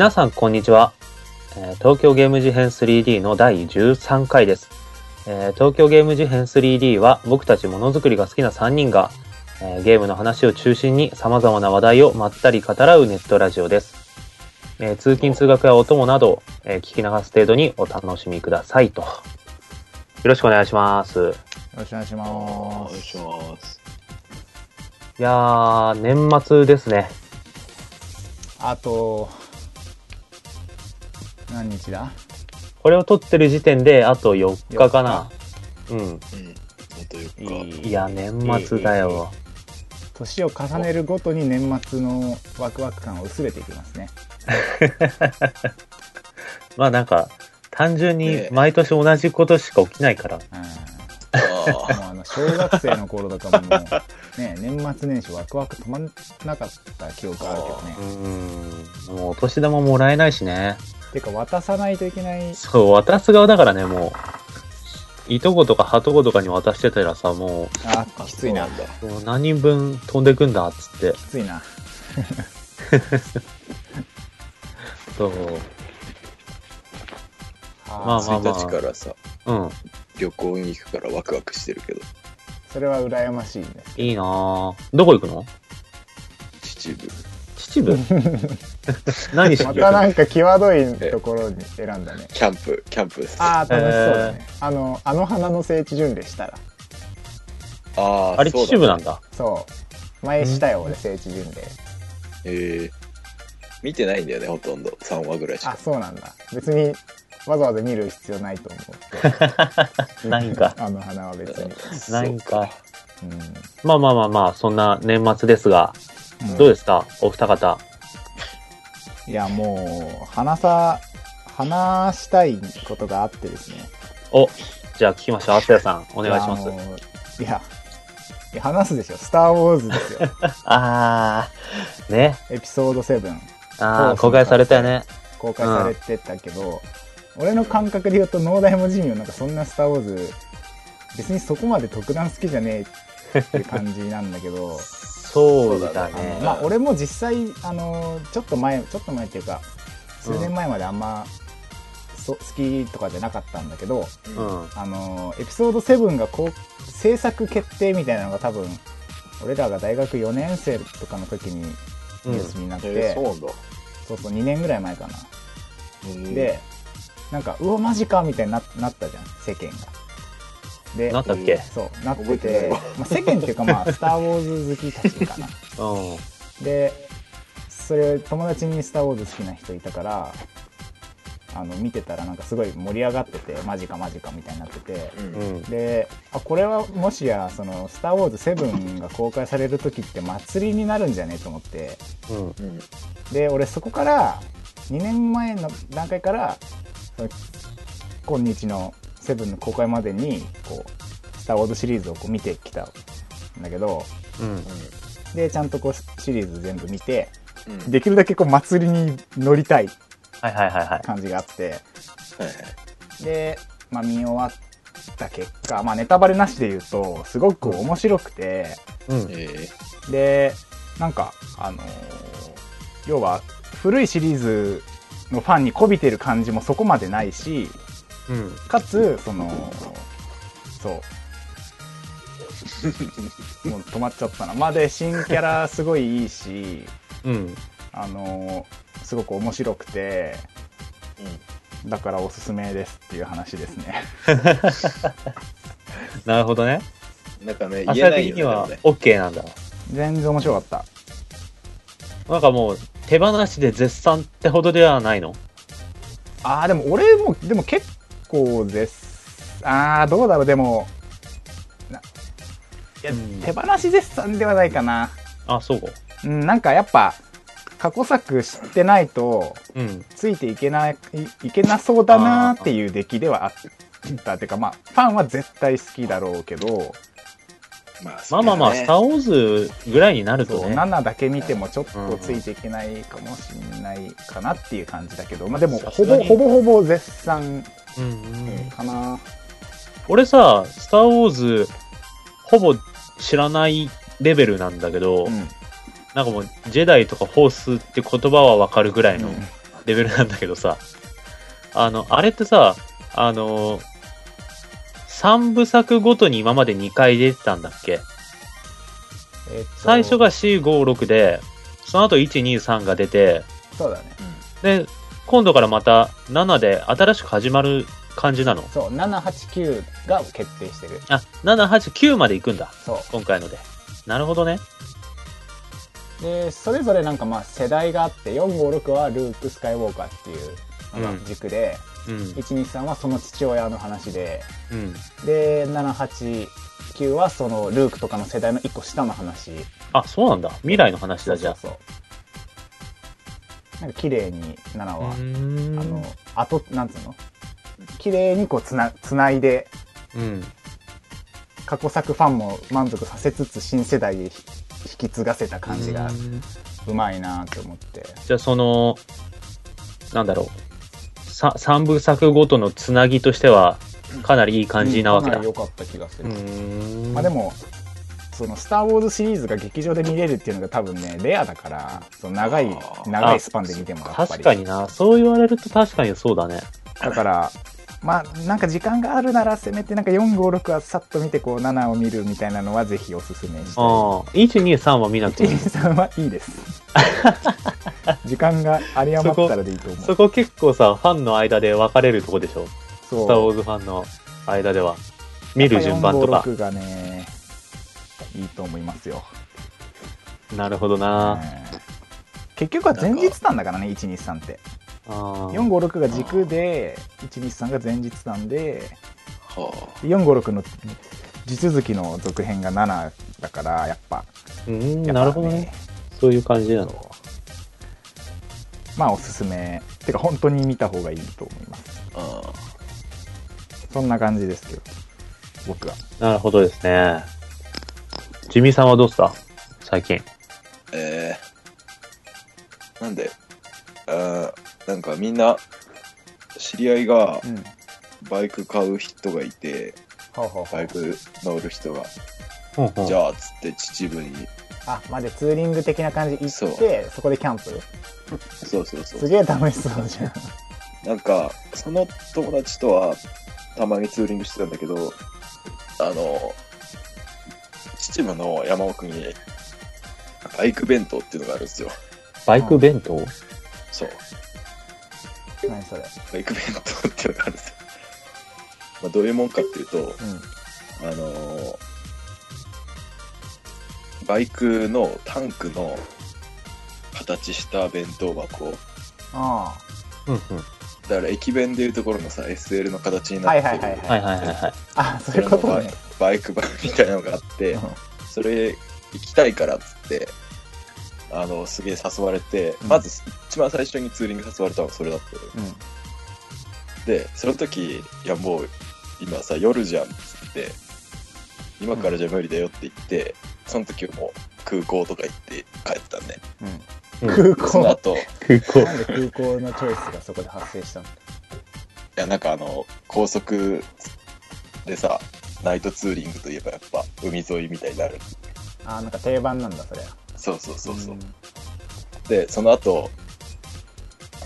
皆さんこんにちは、えー東京ゲーム事変 3D の第13回です、えー東京ゲーム事変 3D は僕たちものづくりが好きな3人が、えーゲームの話を中心に様々な話題をまったり語らうネットラジオです、えー通勤通学やお供など、えー聞き流す程度にお楽しみくださいと。よろしくお願いします。よろしくお願いしおます。願いします。いやー年末ですね。あと、何日だ？これを撮ってる時点であと4日かなうんうん。あと4日。いや年末だよ、年を重ねるごとに年末のワクワク感は薄れていきますね。まあなんか、単純にね毎年同じことしか起きないから。うんあもうあの小学生の頃とかももう、ね、年末年始ワクワク止まんなかった記憶あるけどねう。ーん。もうお年玉もらえないしね。てか渡さないといけない。そう、渡す側だからね、もう。いとことかはとことかに渡してたらさ、もああ、きついな。そうもう何人分飛んでくんだっつって。きついな。そう。まあまあ1日からさ、うん。旅行に行くからワクワクしてるけど、それは羨ましいんです。いいなぁ。どこ行くの？秩父。秩父 何しにまたなんか際どいところに選んだね。キャンプ、キャンプです。ああ、楽しそうだね。あの、あの花の聖地巡礼したら。あーあれ、そうだ秩父なんだ。そう。前したよ、俺、聖地巡礼。えー、見てないんだよね、ほとんど。3話ぐらいしあか。そうなんだ別にわざわざ見る必要ないと思って ないんか。あの花は別に、ないんか。うまあまあまあまあ、そんな年末ですが、ん、どうですか？お二方。いやもう話さ話したいことがあってですねお、じゃあ聞きましょう。アスヤさん、お願いします。いやいや話すでしょ「スター・ウォーズ」ですよ あー、ね。エピソード7あー、公開されたよね。公開されてたけど、俺の感覚で言うと農大もジミーなんかそんな「スター・ウォーズ」別にそこまで特段好きじゃねえって感じなんだけど そうだあのね。まあ俺も実際あのちょっと前ちょっと前っていうか数年前まであんま、そ好きとかじゃなかったんだけどうん。あのエピソード7がこう制作決定みたいなのが多分俺らが大学4年生とかの時にうんニュースになって、えー、そう。そうそう2年ぐらい前かな、うんでなんかうわマジかみたいにななったじゃん世間がでなったっけ？そうなっててまあ、世間っていうかまあ「スター・ウォーズ」好きたちかなうん。でそれ友達に「スター・ウォーズ」好きな人いたからあの見てたらなんかすごい盛り上がっててマジかマジかみたいになっててうんうん。であこれはもしやその「スター・ウォーズ7」が公開される時って祭りになるんじゃねえと思ってうん。うん。で俺そこから2年前の段階から今日の「7」の公開までにこう「スター・ウォーズ」シリーズをこう見てきたんだけどうん。でちゃんとこうシリーズ全部見てうん。できるだけこう祭りに乗りたいはいはいはいはい。感じがあって。で、まあ、見終わった結果、まあ、ネタバレなしで言うとすごく面白くてうん。えでなんかあのー要は古いシリーズのファンに媚びてる感じもそこまでないしうん。かつそのそう もう止まっちゃったなまあで新キャラすごいいいしうん。あのーすごく面白くてだからおすすめですっていう話ですね なるほどね。うん。なんかね、言えないよね。には OK なんだ。全然面白かったなんかもう、手放しで絶賛ってほどではないの？ああでも俺もでも結構です。ああどうだろうでも。ないや、うん。手放し絶賛ではないかな。あ、そう。うんなんかやっぱ過去作知ってないとうん。ついていけないいけなそうだなっていう出来ではあった。っていうかまあファンは絶対好きだろうけど。まあ、まあまあまあ、スター・ウォーズぐらいになるとね。7だけ見てもちょっとついていけないかもしれないかなっていう感じだけど、まあでもほぼほぼほぼ絶賛うんうん。かな。俺さ、スター・ウォーズ、ほぼ知らないレベルなんだけど、うん。なんかもう、ジェダイとかフォースって言葉はわかるぐらいのうん。レベルなんだけどさ、あの、あれってさ、あの、3部作ごとに今まで2回出てたんだっけ？えっと。最初が C56 で、その後123が出て、そうだね。で、今度からまた7で新しく始まる感じなの？そう789が決定してるあ、7、8、9まで行くんだ。そ今回ので。なるほどね。うでそれぞれなんかまあ世代があって456はルーク・スカイウォーカーっていうのが軸で、うん。123はその父親の話でうん。で789はそのルークとかの世代の1個下の話あ、そうなんだ。未来の話だ、じゃあ。そうそうなんか綺麗に7は、うーんあのあとなんつうの？綺麗にこうつなつないでうん。過去作ファンも満足させつつ新世代へ引き継がせた感じがうんうまいなと思ってじゃあ、その、なんだろう。さ三部作ごとのつなぎとしては、かなりいい感じなわけだ。かなり良かった気がすうる。まあでもその「スター・ウォーズ」シリーズが劇場で見れるっていうのが多分ねレアだからその長い長いスパンで見てもやっぱ確りかにな。そう言われると確かにそうだね。だからまあなんか時間があるならせめてなんか456はさっと見てこう7を見るみたいなのはぜひおすすめしたいああ。1、2、3は見なくていい。123はいいです 時間が有り余ったらでいいと思うそこ結構さ、ファンの間で分かれるとこでしょ？スター・ウォーズファンの間では。見る順番とか。456がねいいと思いますよ、なるほどな。うん結局は前日なんだからね123って。あー456が軸で123が前日なんでは456の地続きの続編が7だからやっぱ。うん、なるほどね。そういう感じなの。まあおすすめ。てか本当に見た方がいいと思います。あ。あそんな感じですけど僕は。なるほどですね。ジミーさんはどうっすか最近。えー、なんで、あーなんかみんな、知り合いがうん。バイク買う人がいて、バイク乗る人が、ほうほう。じゃあ、つって秩父に、あまでツーリング的な感じ行ってそそこでキャンプ？そうそうそう。す。げえ楽しそうじゃん。なんか、その友達とは、たまにツーリングしてたんだけど、あの、秩父の山奥に、バイク弁当っていうのがあるんですよ。バイク弁当？そう。何それ？バイク弁当っていうのがあるんですよ。まあ、どういうもんかっていうと、うあのーバイクのタンクの形した弁当箱。あ。あうんうん。だから駅弁でいうところのさ、SL の形に。なってる。はいはいはい。いはいはいはい。あ、そういうことね。バイク版みたいなのがあって、うん。それ行きたいからっつって、あの、すげえ誘われて、うん。まず一番最初にツーリング誘われたのがそれだったうん。で、その時、いやもう、今さ、夜じゃんっつって、今からじゃ無理だよって言って、その時はもう空港とか行って帰ってたんね。うん。うん。空港。その後、い空港。なんで空港のチョイスがそこで発生したの？や、なんかあの、高速でさ、ナイトツーリングといえばやっぱ海沿いみたいになる。あーなんか定番なんだそれそうそうそうそう。んで、その後、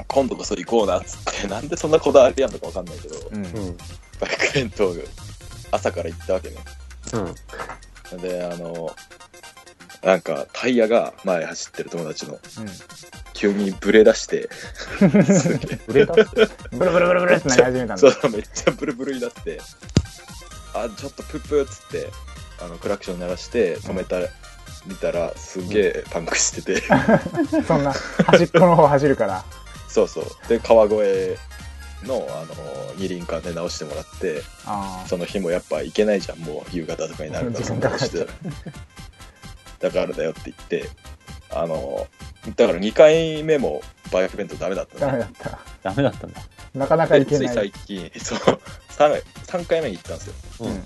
今度こそ行こうなっつって、なんでそんなこだわりやんのかわかんないけど、うんうん。バイク弁当が朝から行ったわけね。うん。で、あの、なんかタイヤが前走ってる友達の急にブレ出して、すげえ売れたって。ブルブルブルブルってなり始めたんだそう、めっちゃブルブルになって、あ、ちょっとプップっつって、あの、クラクション鳴らして止めた、見たら、すげえパンクしてて、そんな端っこの方走るから。そうそう。で、川越の、あの、二輪館で直してもらって、あその日もやっぱ行けないじゃん、もう夕方とかになるから、そんなことしてたらだからだよって言って、あの、だから2回目もバイク弁当ダメだっあたのダメだった。ダメだったんだ。なかなかいけでつい。ない最近、そう、3, 3回目に行ったんですよ。ううん。ん。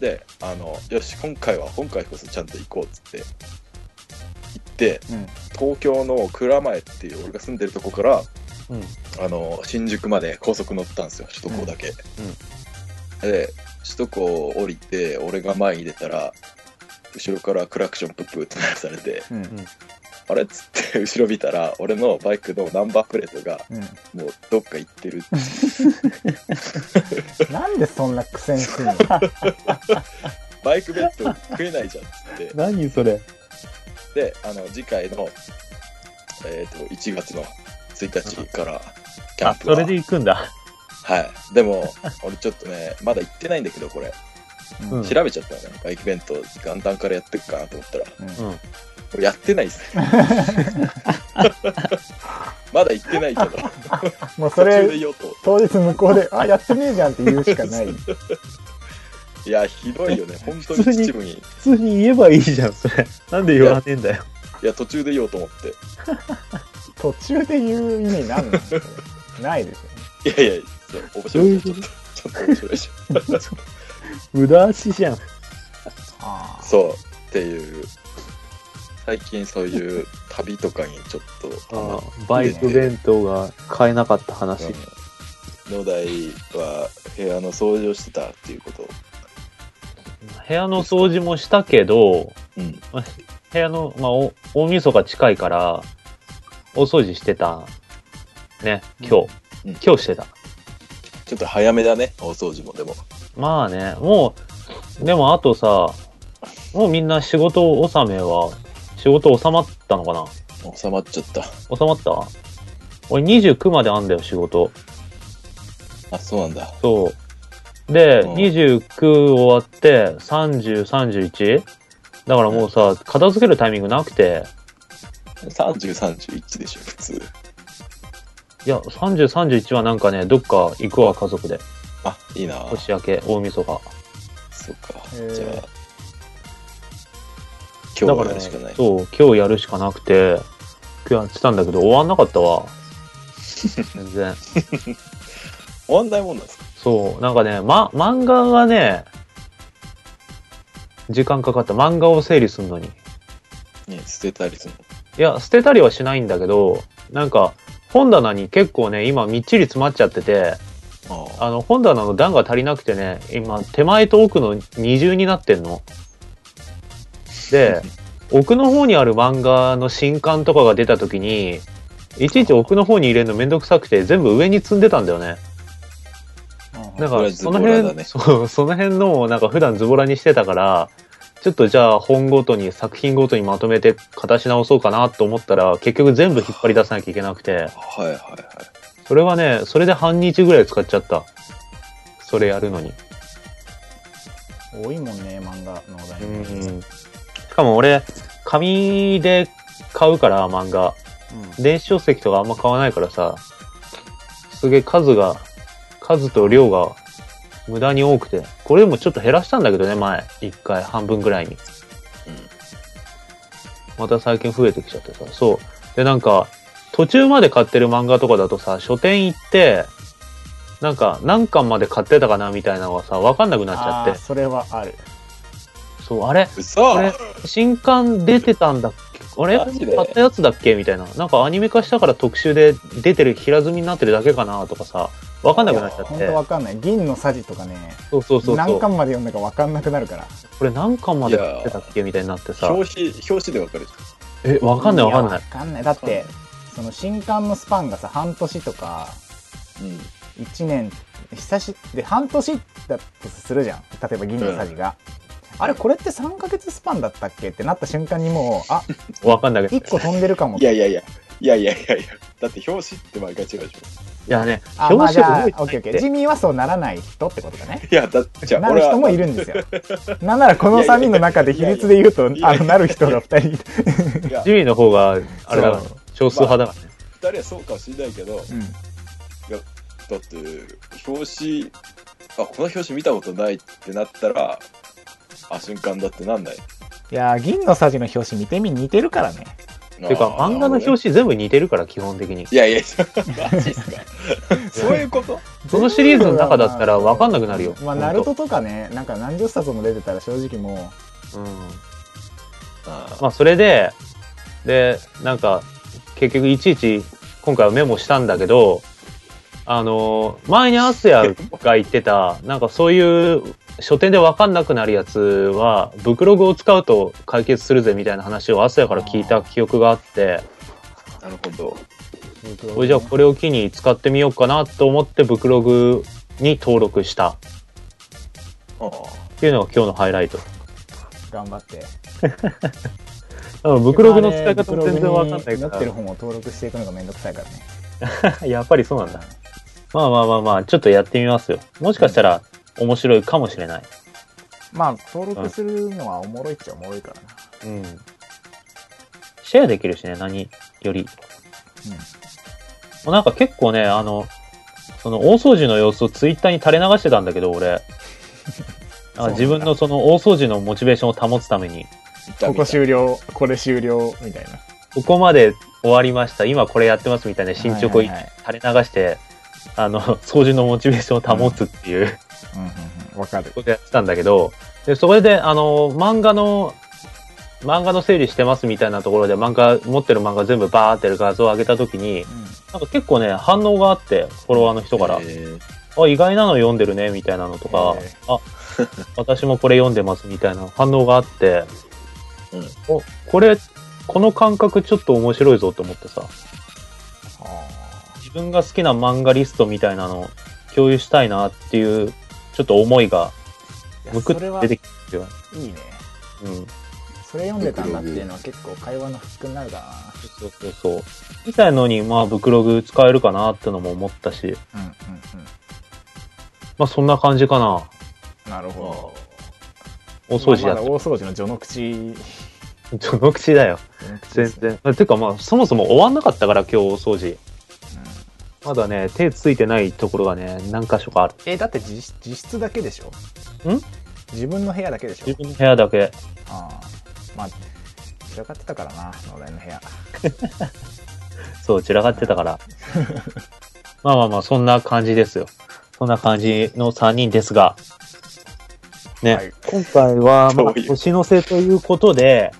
で、あの、よし、今回は、今回こそちゃんと行こうっつって、行って、うん。東京の蔵前っていう俺が住んでるとこから、うん。あの、新宿まで高速乗ったんですよ、首都高だけ。で、首都高降りて、俺が前に出たら、後ろからクラクションプップって鳴らされて、うんあれ？っ つって後ろ見たら、俺のバイクのナンバープレートがうんもうどっか行ってる。なんでそんな苦戦するの？バイクベッド食えないじゃんっつって。何それ？で、あの、次回の、えっ、と、1月の1日からキャン、プそれで行くんだ。はい。でも、俺ちょっとね、まだ行ってないんだけど、これ。うんうん調べちゃったのね。バイク弁当元旦からやってくかなと思ったら、うんうん。俺やってないっすね。まだ行ってないけど、もうそれ。当日向こうで「あやってねえじゃん」って言うしかない いや、ひどいよね。本当に普通に秩父に。普通に言えばいいじゃん、それ。なんで言わねえんだよ。いや、途中で言おうと思って。途中で言う意味なんの？ないですよねいやいや、面白い。ちょっと、ちょっと面白いし。無駄足じゃん。あそう。っていう、最近そういう旅とかにちょっと、あバイク弁当が買えなかった話。野台は部屋の掃除をしてたっていうこと。部屋の掃除もしたけど、うん。部屋の、まあ、お大晦日近いから、大掃除してた。ね、今日。うん今日してた。ちょっと早めだね、大掃除もでも。まあね、もう、でもあとさ、もうみんな仕事納めは、仕事収まったのかな？収まっちゃった。収まった？俺29まであんだよ、仕事。あ、そうなんだ。そう。で、うん29終わって、30、31? だからもうさ、片付けるタイミングなくて、30、31でしょ、普通。いや、30、31はなんかね、どっか行くわ、家族で。あ、いいな年明け、大晦日。そうか。へーじゃあ、今日はやるしかない。そう、今日やるしかなくて、今日やってたんだけど、終わんなかったわ。全然。終わんないもんなんですか？そう、なんかね、ま、漫画がね、時間かかった。漫画を整理するのに。ね、捨てたりするいや、捨てたりはしないんだけど、なんか、本棚に結構ね、今みっちり詰まっちゃってて、あの、本棚の段が足りなくてね、今、手前と奥の二重になってんの。で、奥の方にある漫画の新刊とかが出た時に、いちいち奥の方に入れるのめんどくさくて、全部上に積んでたんだよね。だから、その辺、ねそう、その辺のをなんか普段ズボラにしてたから、ちょっとじゃあ本ごとに、作品ごとにまとめて形直そうかなと思ったら、結局全部引っ張り出さなきゃいけなくて、はいはいはい。それはね、それで半日ぐらい使っちゃった。それやるのに。多いもんね漫画のお題うん。しかも俺、紙で買うから、漫画。電子書籍とかあんま買わないからさ、すげえ数が、数と量が無駄に多くて。これでもちょっと減らしたんだけどね、前。一回、半分ぐらいに。また最近増えてきちゃってさ。そう。で、なんか、途中まで買ってる漫画とかだとさ、書店行って、なんか、何巻まで買ってたかなみたいなのがさ、わかんなくなっちゃって。それはあるそう、あれ？れ、新刊出てたんだっけ？あれ？買ったやつだっけ？みたいな。なんかアニメ化したから特集で出てる、平積みになってるだけかなとかさ、わかんなくなっちゃっ本て。当わかんない銀のさじとかねそうそうそうそ何う。巻まで読んだかわかんなくなるからこれ何巻まで買ってたっけ？みたいになってさ。表紙、表紙でわかるじえ、わかんないわかんないや。わかんないだってその新刊のスパンがさ半年とかゃん。うん。1年久しで半年だとするじゃん例えば銀のさじが、あれこれって3ヶ月スパンだったっけ？ってなった瞬間にもうあ わかんないけど。い1個飛んでるかも。いやいやいや、いやいやいや。いや、だって表紙って毎回違うでしょ。やね、あまあじゃあオッケーオッケー。ジミーはそうならない人ってことだね。いや、だって、じゃあなる人もいるんですよ。なんならこの3人の中で比率で言うといやいやあのなる人が2人いていや、ジミーの方が、あれだ少数派だからね。二人はそうかもしれないけど、うん。だって、表紙、あ、この表紙見たことないってなったら、あ、瞬間だってなんない？いやー銀のさじの表紙見てみ似てるからねていうか、漫画の表紙。紙全部似てるから、基本的に。いやいや、マジっすか？そういうこと？そのシリーズの中だったらわかんなくなるよまあ、ほんとナルトとかね、なんか何十冊も出てたら正直もうん。あまあ、それで、で、なんか、結局いちいち、今回はメモしたんだけど、あの、前にアスヤが言ってた、なんかそういう書店で分かんなくなるやつは、ブクログを使うと解決するぜみたいな話を朝やから聞いた記憶があって、なるほど。これじゃあこれを機に使ってみようかなと思ってブクログに登録したっ。ていうのが今日のハイライト。頑張って。ブクログの使い方も全然分かんないか持ってる本を登録していくのがめんどくさいからね。ら。やっぱりそうなんだ。まあまあまあまあ、ちょっとやってみますよ。もしかしたら面白いかもしれない。まあ、登録するのはおもろいっちゃおもろいからな。うん。シェアできるしね、何より。もうなんか結構ね、あの、その大掃除の様子をツイッターに垂れ流してたんだけど、俺。あ自分のその大掃除のモチベーションを保つために、ここ終了、これ終了、みたいな。ここまで終わりました、今これやってますみたいな進捗をはいはいはい垂れ流して、あの、掃除のモチベーションを保つっていう。うん。うんうん。わかる。ことやってたんだけど、で、それで、あの、漫画の、漫画の整理してますみたいなところで漫画、持ってる漫画全部バーって画像を上げたときに、なんか結構ね、反応があって、フォロワーの人から、えあ、意外なの読んでるね、みたいなのとか、えあ、私もこれ読んでます、みたいな反応があって、うん。お、これ、この感覚ちょっと面白いぞと思ってさ、分が好きな漫画リストみたいなのを共有したいなっていう、ちょっと思いが、むくって出てきてるよ。いいね。うん。それ読んでたんだっていうのは結構会話のフックになるかそうそうそう。みたいのに、まあ、ブクログ使えるかなってのも思ったし、な。うんうんまあ、そんな感じかな。うん。なるほ大ど。掃除や。まあ大掃除の序の口、序の口だよ。全然。てかまあ、そもそも終わんなかったから、今日大掃除。まだね、手ついてないところがね、何箇所かある。え、だって実実質だけでしょ？ん？自分の部屋だけでしょ？自分の部屋だけ。ああ。まあ、散らかってたからな、野良の部屋。そう、散らかってたから。まあまあまあ、そんな感じですよ。そんな感じの3人ですが、ね、はい今回は、まあ、年の瀬ということで、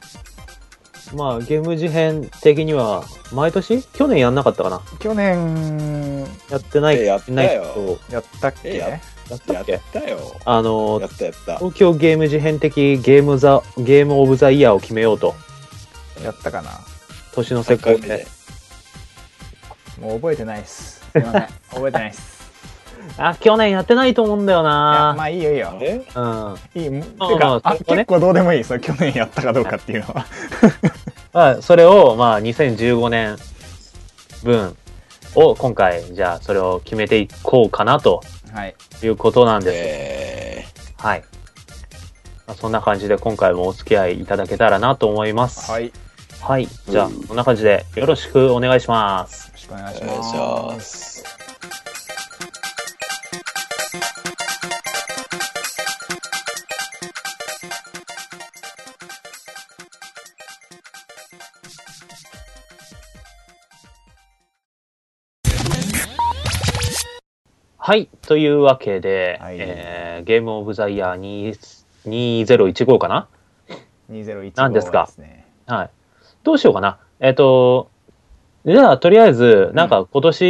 まあ、ゲーム事変的には、毎年？去年やんなかったかな？去年、やってない、えやったよないけど、やったっけ？えややったやっっけたよ。あのや、ったやった。東京ゲーム事変的ゲームザ、ゲームオブザイヤーを決めようと、やったかな？年の瀬3回目で。もう覚えてないっす。すいません。覚えてないっす。あ、去年やってないと思うんだよなまあいいよいいよ。え？うん。いい。もまあてか、あまあそこね結構どうでもいい。それ去年やったかどうかっていうのは。まあ、それを、まあ、2015年分を今回、じゃあ、それを決めていこうかなとはい。いうことなんです。えはい。まあ、そんな感じで今回もお付き合いいただけたらなと思います。。はいはい。じゃあ、こんな感じでよろしくお願いします。ろしくお願いし。ますはい。というわけで、はいえーゲームオブザイヤー2 2015かな？2015何ですかですね。はい。どうしようかな？えっ、と、じゃあ、とりあえず、なんか今年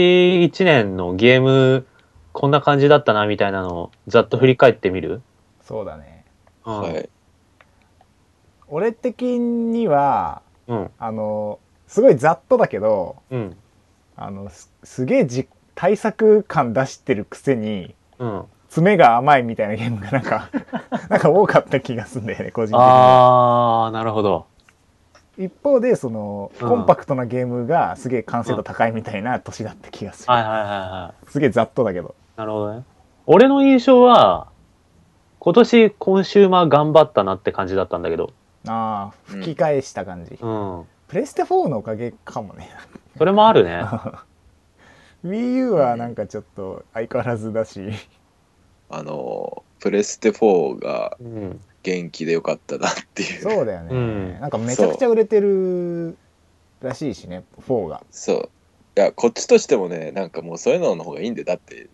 1年のゲーム、こんな感じだったな、みたいなのをざっと振り返ってみる？そうだね。うん。はい。俺的には、うん。あの、すごいざっとだけど、うん。あの、すすげえじ対策感出してるくせに、うん。爪が甘いみたいなゲームがなんか、なんか多かった気がするんだよね、個人的に。あー、なるほど。一方で、その、うんコンパクトなゲームがすげえ完成度高いみたいな年だった気がする。はいはいはいはい。すげえざっとだけど。なるほどね。俺の印象は、今年コンシューマー頑張ったなって感じだったんだけど。ああ、吹き返した感じ。うん。プレステ4のおかげかもね。それもあるね。Wii U はなんかちょっと相変わらずだし。あの、プレステ4がうん。元気でよかったなっていう。そうだよね、うんなんかめちゃくちゃ売れてるらしいしね、4が。そう。いや、こっちとしてもね、なんかもうそういうのの方がいいんで、だって、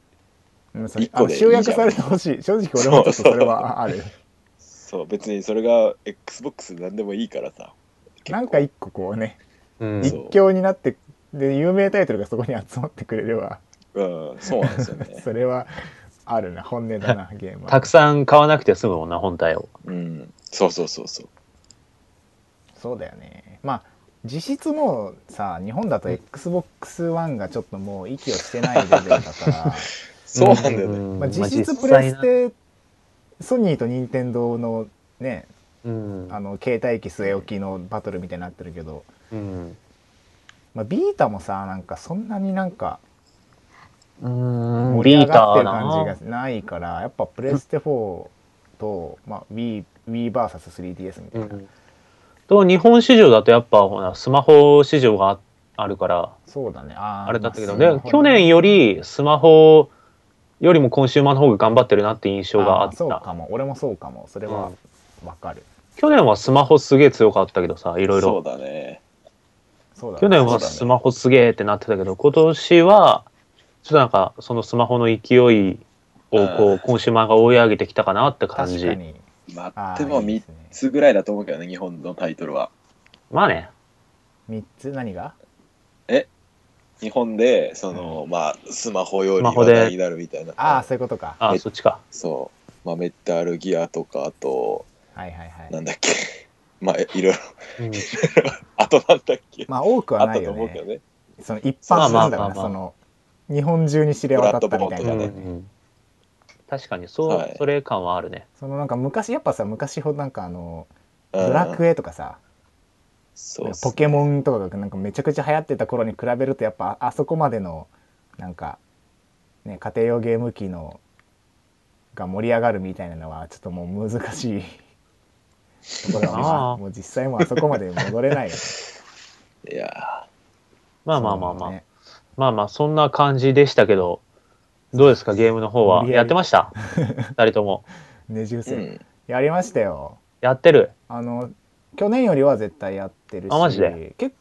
うんそれ一個でいいじゃんあ集約されてほしい。正直俺もちょっとそれはある。そう、別にそれが Xbox なんでもいいからさ。なんか一個こうね、うん。一強になって、で、有名タイトルがそこに集まってくれれば、うん、そうなんですよね。それはあるな本音だな ゲームはたくさん買わなくて済むもんな、本体を。うん。そうそうそうそう。そうだよねまあ実質もうさ日本だと XBOX1 がちょっともう息をしてないレベルだから、そうなんだよね。んまあ、実質まあプレスなテソニーと任天堂のねうん。あの携帯機据え置きのバトルみたいになってるけど、うん。まあ、ビータもさなんかそんなになんかうん。盛り上ビータがってるー感なじがないからやっぱプレステ4と、まあ、Wii WiiVS3DS みたいな、うん。と、日本市場だとやっぱ、ほら、スマホ市場がああるから、そうだねあれだったけど、で去年よりスマホよりもコンシューマーの方が頑張ってるなって印象があっーそうかた。も俺もそうかもそれはわかる、去年はスマホすげえ強かったけどさ、いろいそうろ。だね。そうだね去年はスマホすげえってなってたけど、今年は、ちょっとなんか、そのスマホの勢いをこうんう、コンシューマーが追い上げてきたかなって感じ。確かにまあーあ、でも3いいですねつぐらいだと思うけどね、日本のタイトルは。まあね。3つ何が？日本で、その、まあ、スマホよりスマホで話題になるみたいな。ああそういうことかあ、えそっちか。そう。まあ、メタルギアとか、あと、はいはいはいなんだっけ。まあ、いろいろ、うん。あとなんだっけ？まあ多くはあったないよね。と思うけどね。その一般なんだからまあまあまあまあ。その日本中に知れ渡ったみたいうんな、ブラッドボーンとかね。うん。確かに、そう、はい。それ感はあるね。そのなんか昔やっぱさ昔ほどなんかあのうん。ドラクエとかさ、そうっすポケモンとかがなんかめちゃくちゃ流行ってた頃に比べるとやっぱあそこまでのなんかね家庭用ゲーム機のが盛り上がるみたいなのはちょっともう難しいところだあなあもう実際もうあそこまで戻れないよ。ね いやまあまあまあまあ。ねまあまあ、そんな感じでしたけど、どうですか、ゲームの方は？やってました？二人とも。ー、ねじ伏せ、うん。やりましたよ。やってる？あの去年よりは絶対やってるしあマジで？け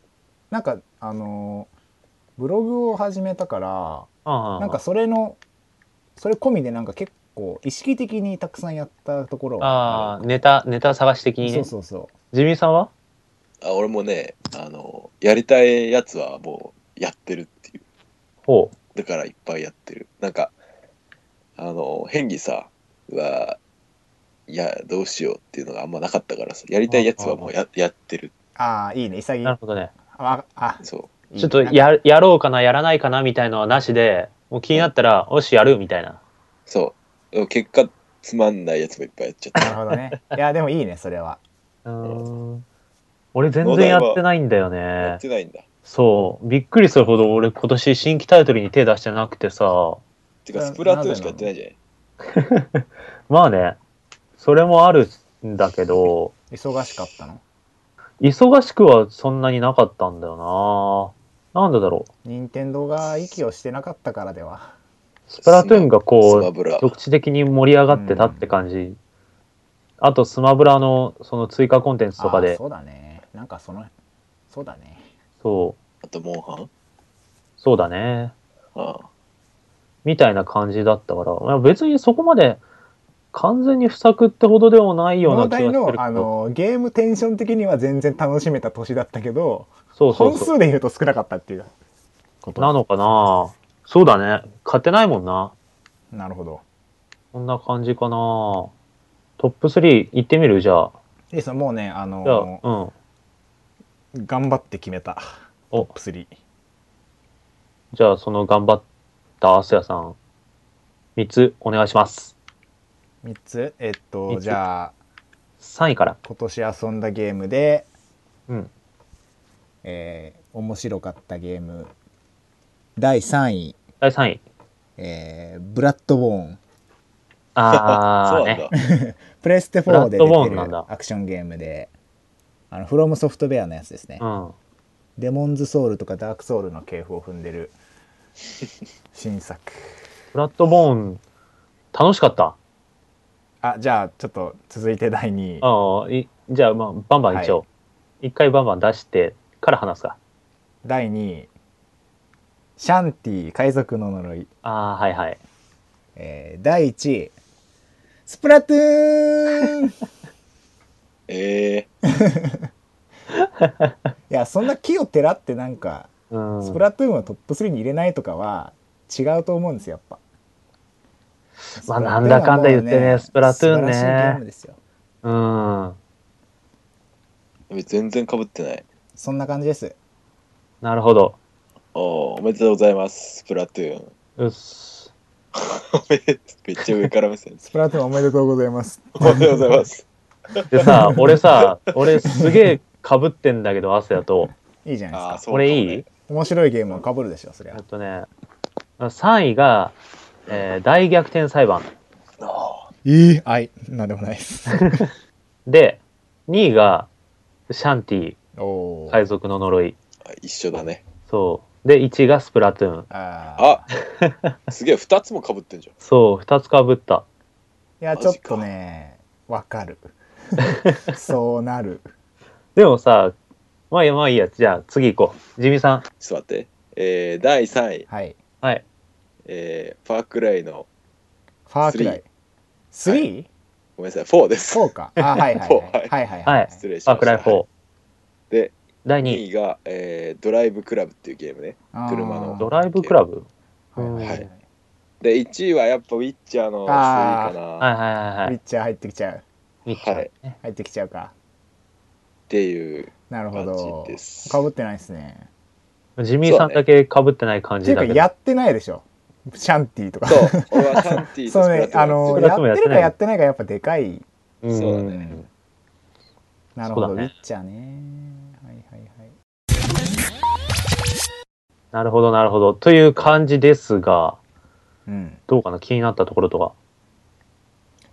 なんかあのブログを始めたからうんうん。なんかそれのそれ込みでなんか結構意識的にたくさんやったところあはあ、ネタ、ネタ探し的にねそう。そうそうジミーさんは？あ俺もね、あの、やりたいやつはもうやってるっていう。ほう。だからいっぱいやってる。なんか、あの、変にさ、うわ、いや、どうしようっていうのがあんまなかったからさ、やりたいやつはもうややってる。ああいいね潔いなるほどね。ああそう。いいちょっとや、やろうかな、やらないかな、みたいのはなしで、もう気になったら、よし、やる、みたいな。そう。結果、つまんないやつもいっぱいやっちゃった。なるほどねいやでもいいねそれはうーん。俺全然やってないんだよねやっ。てないんだ。そう。びっくりするほど俺今年新規タイトルに手出してなくてさ。てか、なスプラトゥーンしかやってないじゃない まあね、それもあるんだけど、忙しかったの？忙しくはそんなになかったんだよな。なんでだろう。任天堂が息をしてなかったからではスプラトゥーンがスこう。局地的に盛り上がってたって感じ。あと、スマブラのその追加コンテンツとかで、そうだねなんかそのそうだねそう、あと、モンハン？そうだね。ああみたいな感じだったから、まあ別にそこまで完全に不作ってほどでもないような気がする。のあのゲームテンション的には全然楽しめた年だったけど本そうそうそう。数で言うと少なかったっていうことなのかなそうだね。買ってないもんな。なるほどこんな感じかなトップ3行ってみる？じゃあ。いいですよもうねあのあ、うん。頑張って決めたおトップ3じゃあ、その頑張ったアスヤさん、3つお願いします。3つ？えっ三とつじゃあ3位から。今年遊んだゲームで、うん。えー面白かったゲーム第3位、第3位。えーブラッドボーンあー そうなんねだ。。プレステ4で出てるアクションゲームであのフロムソフトウェアのやつですね、うん。デモンズソウルとかダークソウルの系譜を踏んでる 新作ブラッドボーン、楽しかった？あじゃあちょっと続いて第2位ああ、いじゃあ、まあ、バンバン一応。一、回バンバン出してから話すか。第2位シャンティ海賊の呪い、ああ、はいはい。えー第1位スプラトゥーン いえやそんな木をてらってなんかうん。スプラトゥーンをトップ3に入れないとかは違うと思うんですよやっぱまあなんだかんだ言ってねスプラトゥーンね素晴らしいゲームですよ。うん。全然被ってない。そんな感じです。なるほど。おーおめでとうございます、スプラトゥーン。うっす。めっちゃ上から目線。スプラトゥーンおめでとうございます。おめでとうございます。でさ、俺さ、俺すげえ被ってんだけど、アスヤと。いいじゃないあーですか。そうかもね俺いい？面白いゲームは被るでしょ、そりゃえっ。とね、3位が、えー大逆転裁判。あいいはい、なんでもないです。で、2位が、シャンティ、おー。海賊の呪い。ー一緒だね。そう。で、1位がスプラトゥーン。あ すげえ、二つも被ってんじゃん。そう、2つ被った。いや、ちょっとね、わかる。そうなる。でもさ、まあいいや、まあいいや。じゃあ次行こう。ジミさん。ちょっと待って。えー、第3位、はい。はい。えー、ファークライの、ファークライ。3?4 ごめんなさい、4です。か。あ、はいはい4はい。はいはいはい失礼しました。ファークライ4。で、第2 2位。位が、えー、ドライブクラブっていうゲームね。車のドライブクラブ？はいで、1位はやっぱウィッチャーの3位かな。はいはいはいはい。ピッチャー入ってきちゃう。ミッチャーはいね。入ってきちゃうか。っていう。なるほど感じです。かぶってないですね。ジミーさんだけ被ってない感っていうか、じだけど。やってないでしょ。シャンティとか。そう、俺はシャンティーそうねあの、やってるかやってないかやっぱでかい。うんそうだねなるほど、ねウィッチャーね。なるほどなるほど。という感じですが、うん。どうかな？気になったところとか。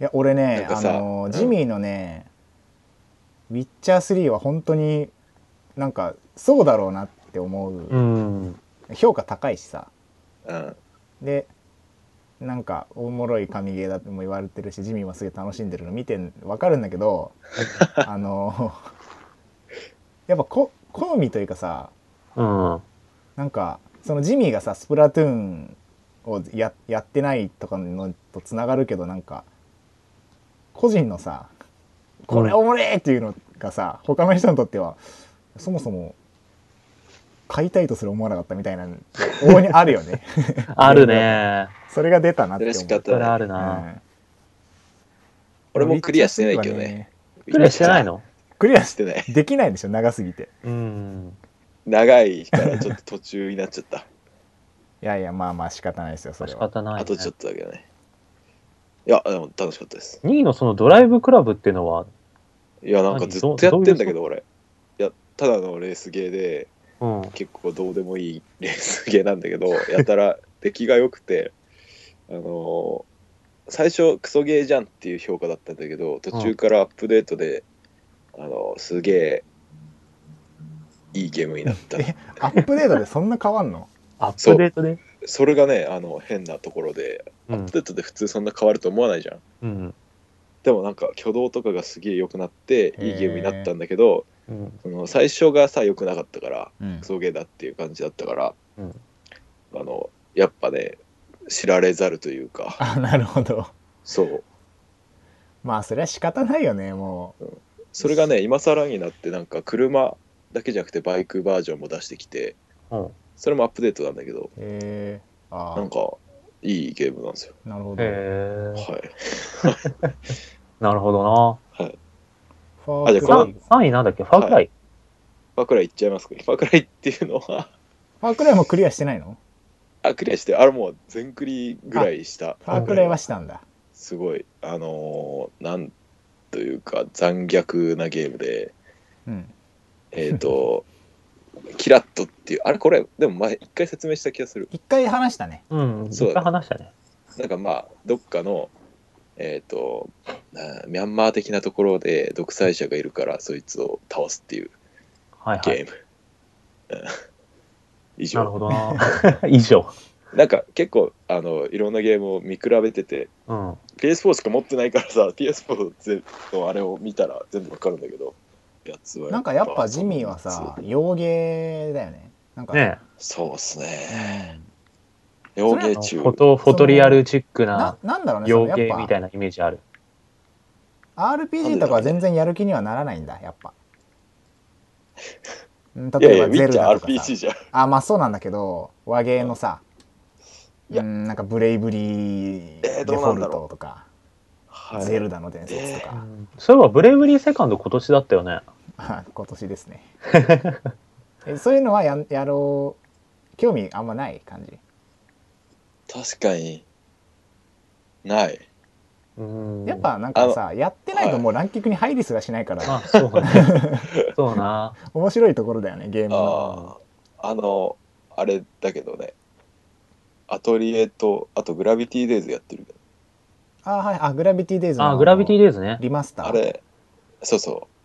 いや、俺なねあのう、んジミーのね、ウィッチャー3は本当になんか、そうだろうなって思う。うん。評価高いしさ。うん。で、なんか、おもろい神ゲーだとも言われてるし、ジミーもすげえ楽しんでるの見てんわかるんだけど、あの、やっぱこ、好みというかさ、うん。なんかそのジミーがさスプラトゥーンをややってないとかのとつながるけどなんか個人のさこれおもれーっていうのがさ他の人にとってはそもそも買いたいとする思わなかったみたいなの往々にあるよね あるね。それが出たなって思うそれ仕方それあるうな。ん俺もクリアしてないけどね。クリアしてないの？クリアししてない。できないでしょ長すぎてうん。長いからちょっと途中になっちゃった。いやいやまあまあ仕方ないですよそれは仕方ない、ね。あとちょっとだけどね。いや、でも楽しかったです。2位のそのドライブクラブっていうのは、いや、なんかずっとやってんだけど、俺。いや、ただのレースゲーで、うん。結構どうでもいいレースゲーなんだけど、やたら出来が良くて、あのー最初クソゲーじゃんっていう評価だったんだけど、途中からアップデートで、あのーすげえいいゲームになった。えアップデートでそんな変わんの？アップデートで？それがね、あの変なところで、うんアップ。デートで普通そんな変わると思わないじゃん。うん。でもなんか挙動とかがすげえ良くなっていいゲームになったんだけど、うん。その最初がさ良くなかったからうんクソゲーだっていう感じだったから、うんあのやっぱね知られざるというか あなるほどそうまあそれは仕方ないよねもうそれがね今更になってなんか車だけじゃなくてバイクバージョンも出してきてうん。それもアップデートなんだけどへえああなんかいいゲームなんですよ。なるほど。へえ。はい。なるほどな。ファあじゃあこのークライ3位なんだっけ？ファークライ、ファークライいっちゃいますか？ファークライっていうのは ファークライもクリアしてないの？あクリアしてあれもう全クリぐらいした。ファークライはしたんだ。すごい。あのーなんというか残虐なゲームでうんえっ、と キラットっていうあれこれでも前一回説明した気がする一回話したねうん。一回話したね。なんかまあどっかのえっ、となミャンマー的なところで独裁者がいるからそいつを倒すっていうはいはい。ゲーム、う ん以上なるほどな。以上。なんか結構あのいろんなゲームを見比べててうん。PS4 しか持ってないからさ PS4 ぜのあれを見たら全部わかるんだけどやつはなんかやっぱジミーはさ洋芸だよね。なんかねそうっすうねん。洋芸中。フォト、フォトリアルチックなななんだろうね洋芸やっぱ。みたいなイメージある。RPG とかは全然やる気にはならないんだやっぱ。例えばゼルダとかさ。RPG じゃん。あまあそうなんだけど和芸のさ。いや。うんなんかブレイブリーえーデフォルトとか、はい。ゼルダの伝説とか、そういえばブレイブリーセカンド今年だったよね。あ 今年ですねえそういうのはやんやろう興味あんまない感じ？確かに、ない。うんやっぱなんかさやってないともうランキングに入りすらしないから、まあそうね。そう な。面白いところだよねゲームのああ、あの、あれだけどね。アトリエと、あとグラビティデイズやってるけど。あはいあグラビティデイズのあ、グラビティデイズね。リマスターあれ、そうそう。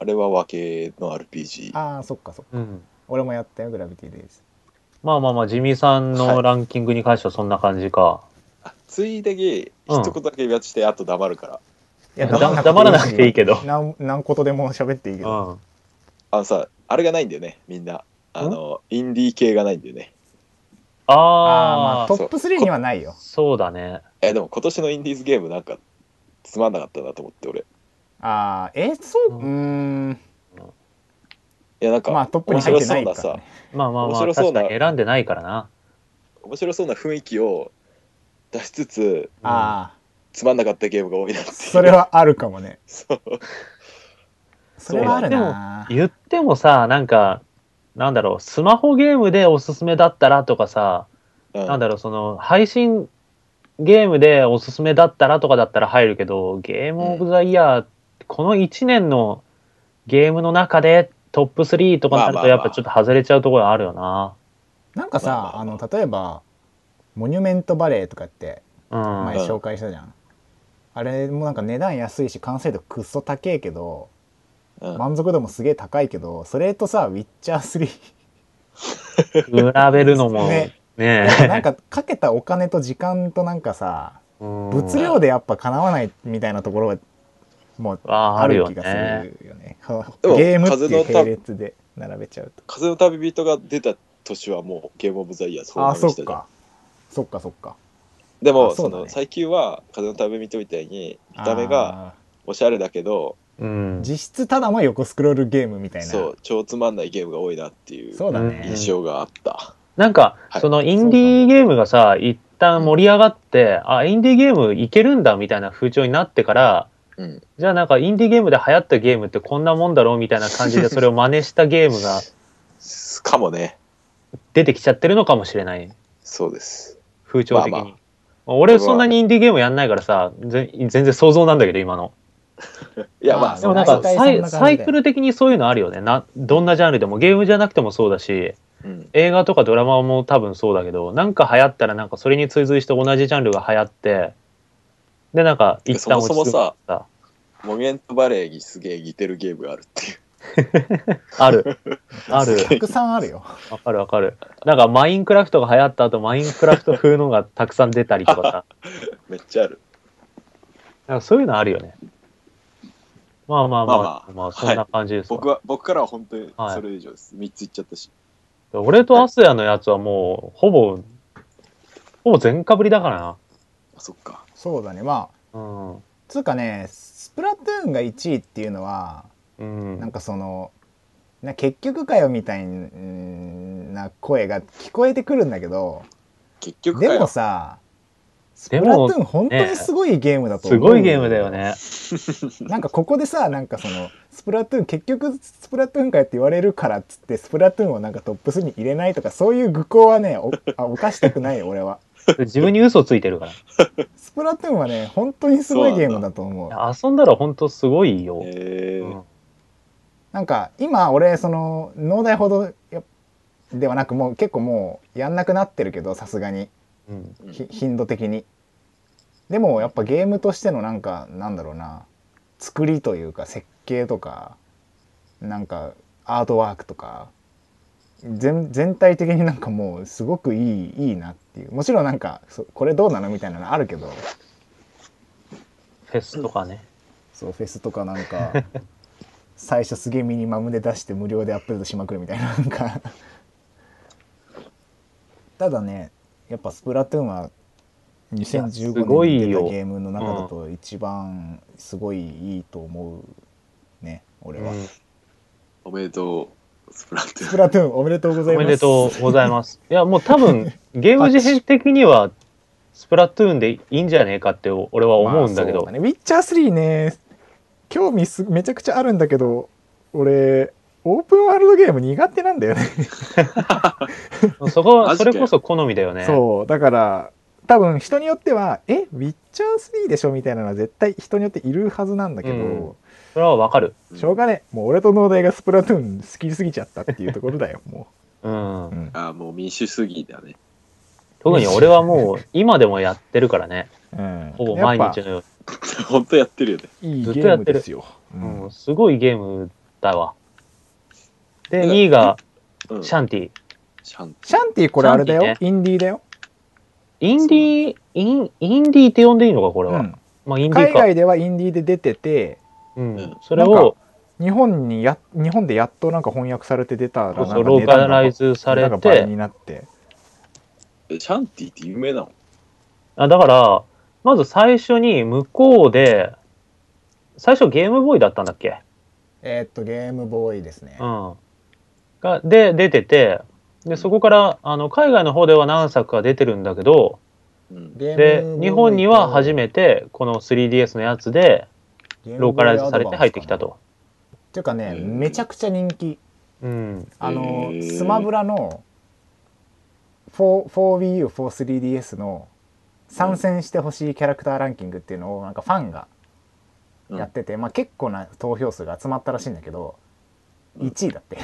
あれは和系の RPG。あーそっかそっかうん。俺もやったよグラビティデイズまあまあまあ、ジミーさんのランキングに関してはそんな感じか。あついでに、うん一言だけやって黙黙るから。いやだ黙らなくていいけど何何ことでも喋っていいけうど、ん。あのさ、あれがないんだよね、みんな。あの、インディー系がないんだよね。あああ、あトップ3にはないよそうだね。え、でも今年のインディーズゲームなんか、つまんなかったなと思って、俺。ああえそう？うん。いや、なんか、まあトップに入ってないから、面白そうなね、まあまあまあ、面白そうな確かに選んでないからな。面白そうな雰囲気を出しつつ、あつまんなかったゲームが多いなってあいう。それはあるかもね。そう。それはあるな。言ってもさ、なんか、なんだろう、スマホゲームでおすすめだったらとかさ、うん。なんだろう、その、配信ゲームでおすすめだったらとかだったら入るけど、ゲームオブザイヤー、この1年のゲームの中でトップ3とかになると、やっぱちょっと外れちゃうところあるよな。なんかさ、まあの例えばモニュメントバレーとかってうん。前紹介したじゃん、あれもなんか値段安いし完成度くっそ高えけど、うん。満足度もすげえ高いけどそれとさウィッチャー比べるのも、ね。ね3なんかかけたお金と時間となんかさうん。物量でやっぱかなわないみたいなところはもうあある気がすね。るよね。はでも ゲームっていう風の並列で並べちゃうと。風の旅人が出た年はもうゲームオブザイヤーそうなりましたじゃんそっか。そっかそっか。でもそね。の最近は風の旅人みたいに見た目があおしゃれだけどうん。ー。実質ただの横スクロールゲームみたいな。そう超つまんないゲームが多いなっていう印象があった、なんか、はい。そのインディーゲームがさ、一旦盛り上がって、あ、インディーゲームいけるんだみたいな風潮になってから、うん、じゃあなんかインディーゲームで流行ったゲームってこんなもんだろうみたいな感じでそれを真似したゲームが かもね出てきちゃってるのかもしれない。そうです風潮的に。まあま俺そんなにインディーゲームやんないからさ、ぜ全然想像なんだけど今の。いやまあまあでもなんかサイクル的にそういうのあるよねな。どんなジャンルでもゲームじゃなくてもそうだし、うん、映画とかドラマも多分そうだけど、なんか流行ったらなんかそれに追随して同じジャンルが流行って、でなんか一旦落ち着くそもそもさ、モニュメントバレーにすげえ似てるゲームがあるっていう。ある。ある。たくさんあるよ。わかるわかる。なんかマインクラフトが流行った後、マインクラフト風のがたくさん出たりとかさ。めっちゃある。なんかそういうのあるよね。まあまあまあ、ままあ。まああそんな感じですわ、僕は僕からは本当にはい。それ以上です、3ついっちゃったし。俺とアスヤのやつはもう、ほぼ、ほぼ全かぶりだからあそっかそうだねまあな。うん。つうかねスプラトゥーンが1位っていうのはうん。なんかそのな結局かよみたいな声が聞こえてくるんだけどで結局かよもさスプラトゥーン本当にすごいゲームだと思うすごいゲームだよね。なんかここでさなんかそのスプラトゥーン結局スプラトゥーンかよって言われるからっつってスプラトゥーンをなんかトップ3に入れないとかそういう愚行はねおあ犯したくないよ俺は 自分に嘘ついてるから。スプラトゥーンはね本当にすごいゲームだと思う。遊んだら本当すごいよ。えー。うん。なんか今俺その農大ほどやではなくもう結構もうやんなくなってるけどさすがに。うん。頻度的に。でもやっぱゲームとしてのなんかなんだろうな。作りというか設計とかなんかアートワークとか全全体的になんかもうすごくいいいいなっていう。もちろんなんかそこれどうなのみたいなのあるけど。フェスとかね。そうフェスとかなんか最初すげえミニマムで出して無料でアップデートしまくるみたいななんか。ただねやっぱスプラトゥーンはいやす2015ごいよ年に出たゲームの中だと一番すごいいいと思うね俺は、うん。おめでとうスプラトゥーン。スプラトゥーンおめでとうございます。おめでとうございます。いや、もう多分、ゲーム事変的にはスプラトゥーンでいいんじゃねえかって俺は思うんだけど、まあそうね、ウィッチャー3ね。興味すめちゃくちゃあるんだけど俺オープンワールドゲーム苦手なんだよね。そこはそれこそ好みだよね。そう。だから多分人によってはえウィッチャー3でしょみたいなのは絶対人によっているはずなんだけど、うん。それはわかる。しょうがねえ。もう俺と農大がスプラトゥーン好きすぎちゃったっていうところだよもう。ん。う、うん。ああ、もう民主主義だね。特に俺はもう今でもやってるからね。うん、ほぼ毎日のよ本当やってるよね。いいゲーずっとやってるムですよ、ううに。んうん、すごいゲームだわ。で、うん2位がうん。シャンティ。シャンシャンティこれあれだよ、シャンテインディーだよ、インディー、イン、インディーって呼んでいいのか、これは？うん、まあ、インディーか。海外ではインディーで出ててうんうん。それなんかを、日本にや日本でやっとなんか翻訳されて出たらそうそう、なんかローカライズされ値段が倍て、になってえシャンティって有名なの？あだから、まず最初に向こうで、最初ゲームボーイだったんだっけ？えーっとゲームボーイですねうん。が、で、出てて、で、そこから、あの、海外の方では何作か出てるんだけど、うん。で日本には初めて、この 3DS のやつで、ローカライズされて入ってきたと。っていうかねうんめちゃくちゃ人気うん。あのスマブラの 4WiiU、4-3DS の参戦してほしいキャラクターランキングっていうのをなんかファンがやってて、まあ結構な投票数が集まったらしいんだけどうん。1位だって。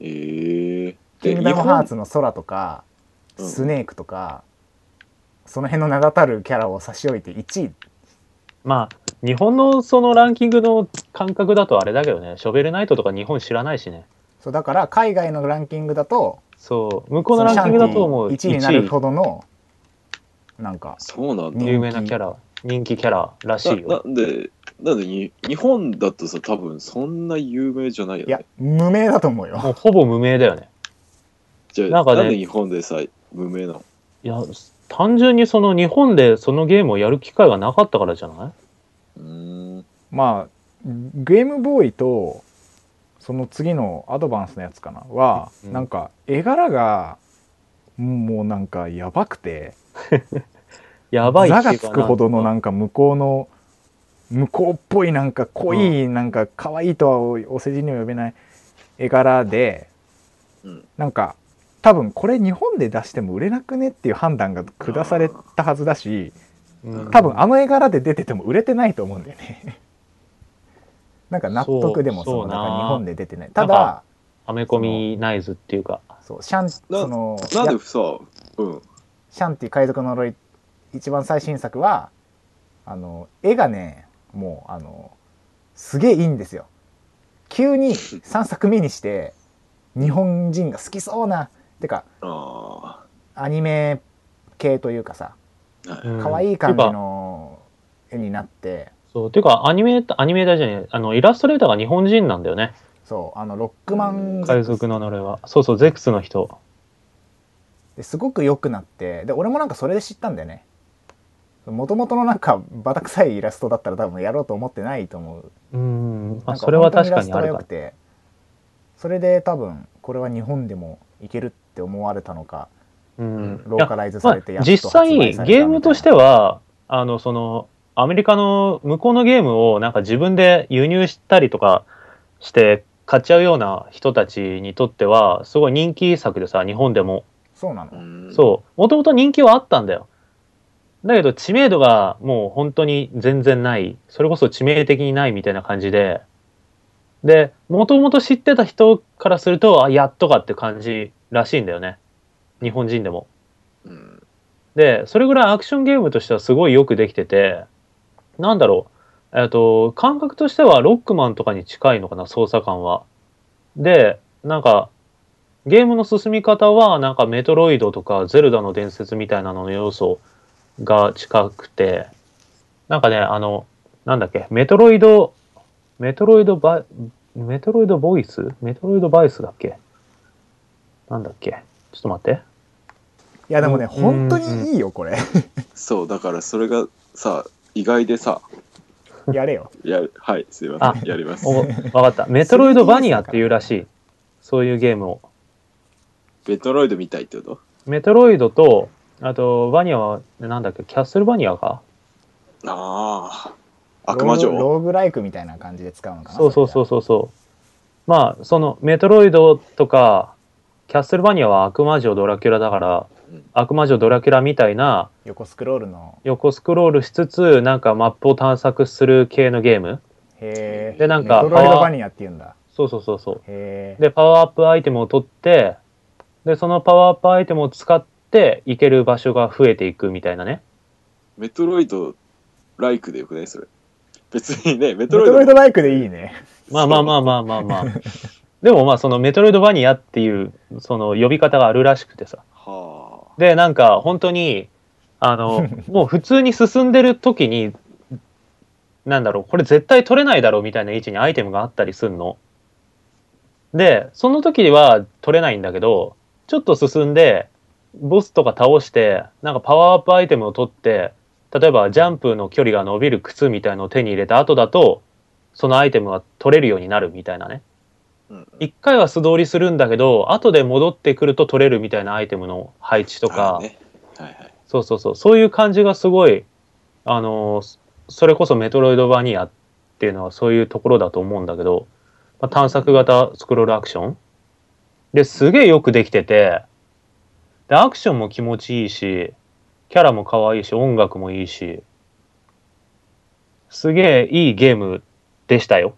えー。「キングダムハーツ」の空とかうん。スネークとかその辺の名だたるキャラを差し置いて1位。まあ、日本のそのランキングの感覚だとあれだけどね、ショベルナイトとか日本知らないしね。そうだから海外のランキングだとそう、向こうのランキングだともう1位になるほどのなんかそうなんだ。有名なキャラ、人気キャラらしいなよ。なんで、なんでに日本だとさ、多分そんな有名じゃないよいやね。無名だと思うよもうほぼ無名だよね。じゃあ、なんかねなんで日本でさ、無名なの？いや、単純にその日本でそのゲームをやる機会がなかったからじゃない？うーん。まあゲームボーイとその次のアドバンスのやつかな？は、うん。なんか絵柄がもうなんかやばくて。やばい座がつくほどのなんか向こうの向こうっぽいなんか濃いなんか可愛いとはお世辞には呼べない絵柄でうん。なんか多分これ日本で出しても売れなくねっていう判断が下されたはずだしうん。多分あの絵柄で出てても売れてないと思うんだよねなんか納得でもそうそうなそのなんか日本で出てないただアメコミナイズっていうか。そうシャンそのやなんでさ、うん。シャンティ海賊の呪い一番最新作はあの絵がねもうあのすげえいいんですよ急に3作目にして日本人が好きそうなてかあアニメ系というかさあ。はい。い感じの絵になってそう、ていうかアニメーター、アニメーターじゃねえ、あの、イラストレーターが日本人なんだよね。そうあのロックマン海賊の呪いは。そうそう、ゼックスの人。ですごく良くなってで俺もなんかそれで知ったんだよねもともとのなんかバタ臭いイラストだったら多分やろうと思ってないと思ううん。まあ、それは確か本当イラストがにあるくてそれで多分これは日本でもいけるって思われたのから。うん。ローカライズまあされてやっと実際発売されたみたいなゲームとしてはあのそのアメリカの向こうのゲームをなんか自分で輸入したりとかして買っちゃうような人たちにとってはすごい人気作でさ日本でも、そうなの、うん。そう。もともと人気はあったんだよ。だけど知名度がもう本当に全然ない。それこそ致命的にないみたいな感じで。でもともと知ってた人からするとあやっとかって感じらしいんだよね。日本人でも。うん。で、それぐらいアクションゲームとしてはすごいよくできてて、なんだろう、えっと、感覚としてはロックマンとかに近いのかな、操作感は。で、なんか、ゲームの進み方は、なんかメトロイドとかゼルダの伝説みたいなのの要素が近くて、なんかね、あの、なんだっけ、メトロイド、メトロイドバイ、メトロイドボイス？メトロイドバイスだっけ？なんだっけ？ちょっと待って。いやでもね、うん本当にいいよこれ。そう、だからそれがさ、意外でさ、やれよやる、はい、すいませあん、やります。お、わかった。メトロイドバニアっていうらしい。そういうゲームを。ベトロイドみたいってこと？メトロイドと、あと、バニアは、なんだっけ、キャッスルバニアか？ああ。悪魔城？ローグローグライクみたいな感じで使うのかな？そうそうそううそうそう。まあ、そのメトロイドとか、キャッスルバニアは悪魔城ドラキュラだから、うん悪魔城ドラキュラみたいな横スクロールの横スクロールしつつ、なんかマップを探索する系のゲーム。へえでなんかメトロイドバニアって言うんだそうそうそうそう。へえで、パワーアップアイテムを取って、で、そのパワーアップアイテムを使って行ける場所が増えていくみたいなね。メトロイドライクでよくないそれ？別にね、メメトロイドトロイドライクでいいね まあまあまあまあまあまあ。でもまあそのメトロイドバニアっていうその呼び方があるらしくてさ。はで、なんか本当に、あの、もう普通に進んでる時に、なんだろう、これ絶対取れないだろうみたいな位置にアイテムがあったりすんの。で、その時は取れないんだけど、ちょっと進んで、ボスとか倒して、なんかパワーアップアイテムを取って、例えばジャンプの距離が伸びる靴みたいのを手に入れた後だと、そのアイテムが取れるようになるみたいなね。あ。うん一回は素通りするんだけど、後で戻ってくると取れるみたいなアイテムの配置とか、ね。はいはい。そうそうそう、そういう感じがすごい、あのーそれこそメトロイドバニアっていうのはそういうところだと思うんだけど、まあ、探索型スクロールアクションですげえよくできてて、で、アクションも気持ちいいし、キャラも可愛いし、音楽もいいし、すげえいいゲームでしたよ。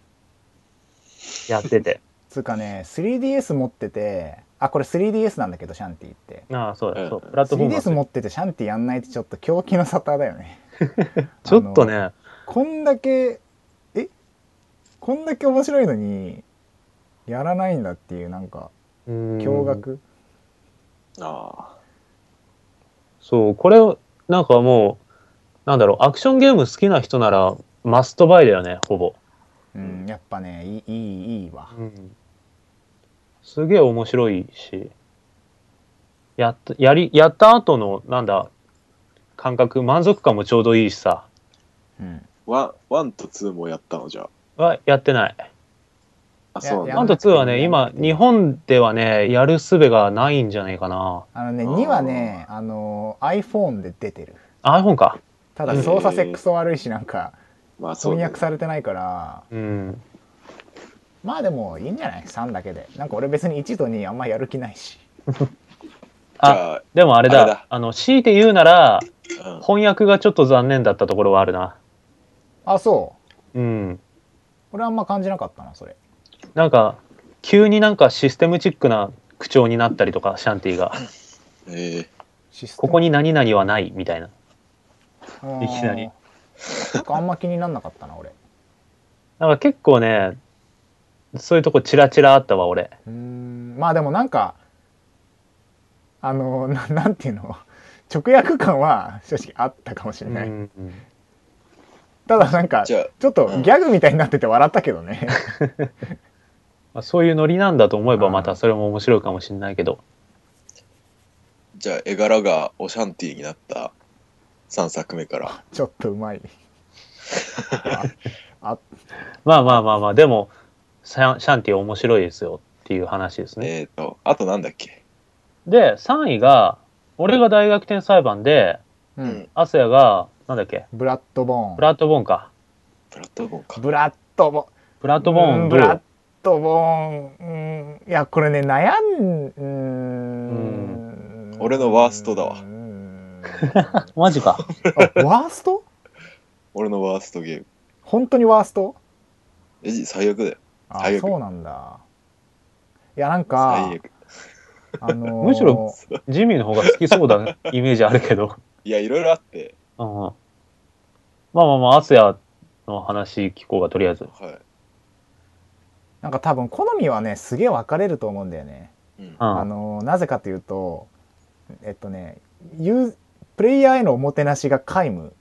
やってて。つうかね 3DS 持っててあこれ 3DS なんだけどシャンティって。ああ、そうだ、そう。うんプラットフォーマー 3DS 持っててシャンティやんないってちょっと狂気の沙汰だよね。ちょっとね、こんだけえ？こんだけ面白いのにやらないんだっていうなんかうーん。驚愕。あそう、これ、なんかもう、なんだろう、アクションゲーム好きな人なら、マストバイだよね、ほぼ。うんやっぱねいいいいいいわすげえ面白いし、やった、やり、やった後の、なんだ、感覚、満足感もちょうどいいしさ。うんあ。ワン、ワンとツーもやったの？じゃは、やってない。あ。あ、そうやなんだ。ワンとツーはね、今日本ではね、やる術がないんじゃないかな。あのねあー2はねあの iPhone で出てるあ、iPhone か。ただ操作性クソ悪いしなんかまあそうだね翻訳されてないからうん。まあでもいいんじゃない？3だけで。なんか俺別に1と2あんまやる気ないし。じあ、でもあれだ、あだ。の、強いて言うなら、うん。翻訳がちょっと残念だったところはあるな。あそう。うん。俺あんま感じなかったなそれ。なんか、急になんかシステムチックな口調になったりとか、シャンティが。ええシステム。ここに何々はないみたいな。いきなり。なんかあんま気になんなかったな俺。なんか結構ね、そういうとこチラチラあったわ、俺。うーん。まあでもなんかあのななんていうの？直訳感は正直あったかもしれない、うん。ただなんかちょっとギャグみたいになってて笑ったけどね、まあ、そういうノリなんだと思えばまたそれも面白いかもしれないけど。じゃあ、絵柄がオシャンティーになった3作目から。ちょっとうまい。ああまあまあまあまあ、でも、シャンシャンティ面白いですよっていう話ですね。えっ、と、あとなんだっけ？で、3位が、俺が大学転裁判で、ううんん、アスヤが、なんだっけ、ブラッドボーンプラットボーンか。プラットフォームか。ブラッドボプラットボーンどう？うんブラッドボーンうんいやこれね悩んうーん俺のワーストだわうーんマジか。あワースト？俺のワーストゲーム。本当にワースト？え、最悪だよ。あそうなんだいやなんか。あのー むしろジミーの方が好きそうな イメージあるけど。いや、いろいろあって、うん、まあまあまあ、アスヤの話聞こうがとりあえず。はい。なんか多分好みはねすげえ分かれると思うんだよねうん。うんあのなぜかというとえっとねユープレイヤーへのおもてなしが皆無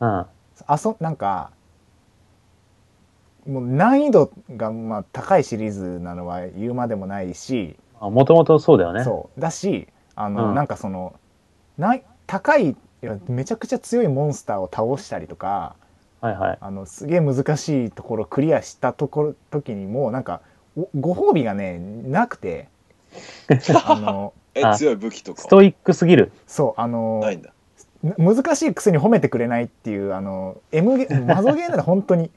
うん。あそなんかもう難易度がまあ高いシリーズなのは言うまでもないし、もともとそうだよね。そうだしあの、うんなんかそのない高いいやめちゃくちゃ強いモンスターを倒したりとかはいはい。あのすげえ難しいところクリアしたところ時にもなんかおご褒美がねなくて あのえ、あ強い武器とか？ストイックすぎる。そうあのないんだ。な難しいくせに褒めてくれないっていうあの M ゲマゾゲーなら本当に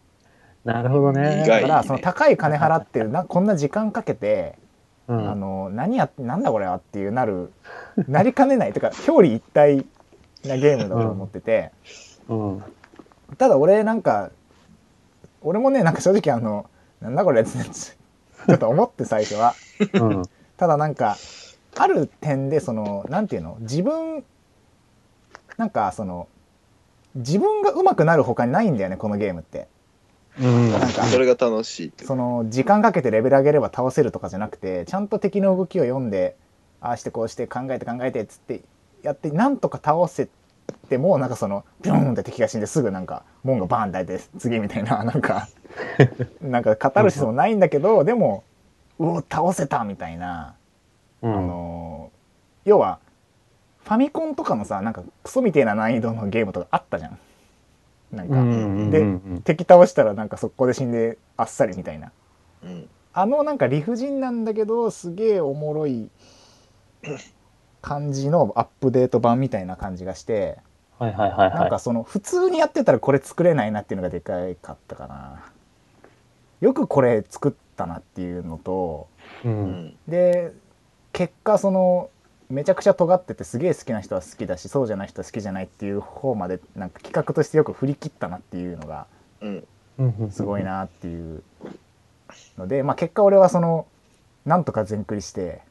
なるほどね。だからその高い金払ってる なこんな時間かけて、うんあの何やなんだこれはっていうなるなりかねないとか表裏一体なゲームだと思ってて、うん。ただ俺なんか俺もねなんか正直あのなんだこれってちょっと思って最初はうん。ただなんかある点でそのなんていうの自分なんかその自分が上手くなるほかにないんだよねこのゲームってうん。なんかそれが楽しい。その時間かけてレベル上げれば倒せるとかじゃなくてちゃんと敵の動きを読んでああしてこうして考えて考えてっつってやってなんとか倒せてもなんかそのビューンって敵が死んですぐなんか門がバーンって開いて次みたいな なんかなんかカタルシスもないんだけどでもうお倒せたみたいな、あうん。の要はファミコンとかのさなんかクソみたいな難易度のゲームとかあったじゃん。なんか、うんうんでうん敵倒したらなんか速攻で死んであっさりみたいなうん。あのなんか理不尽なんだけどすげえおもろい感じのアップデート版みたいな感じがしてはいはいはいはなんかその普通にやってたらこれ作れないなっていうのがでかかったかなよくこれ作ったなっていうのとい。う。うんん。で結果そのめちゃくちゃ尖っててすげえ好きな人は好きだしそうじゃない人は好きじゃないっていう方までなんか企画としてよく振り切ったなっていうのがうん。うんすごい。なっていうので、まあ、結果俺はそのなんとか全クリして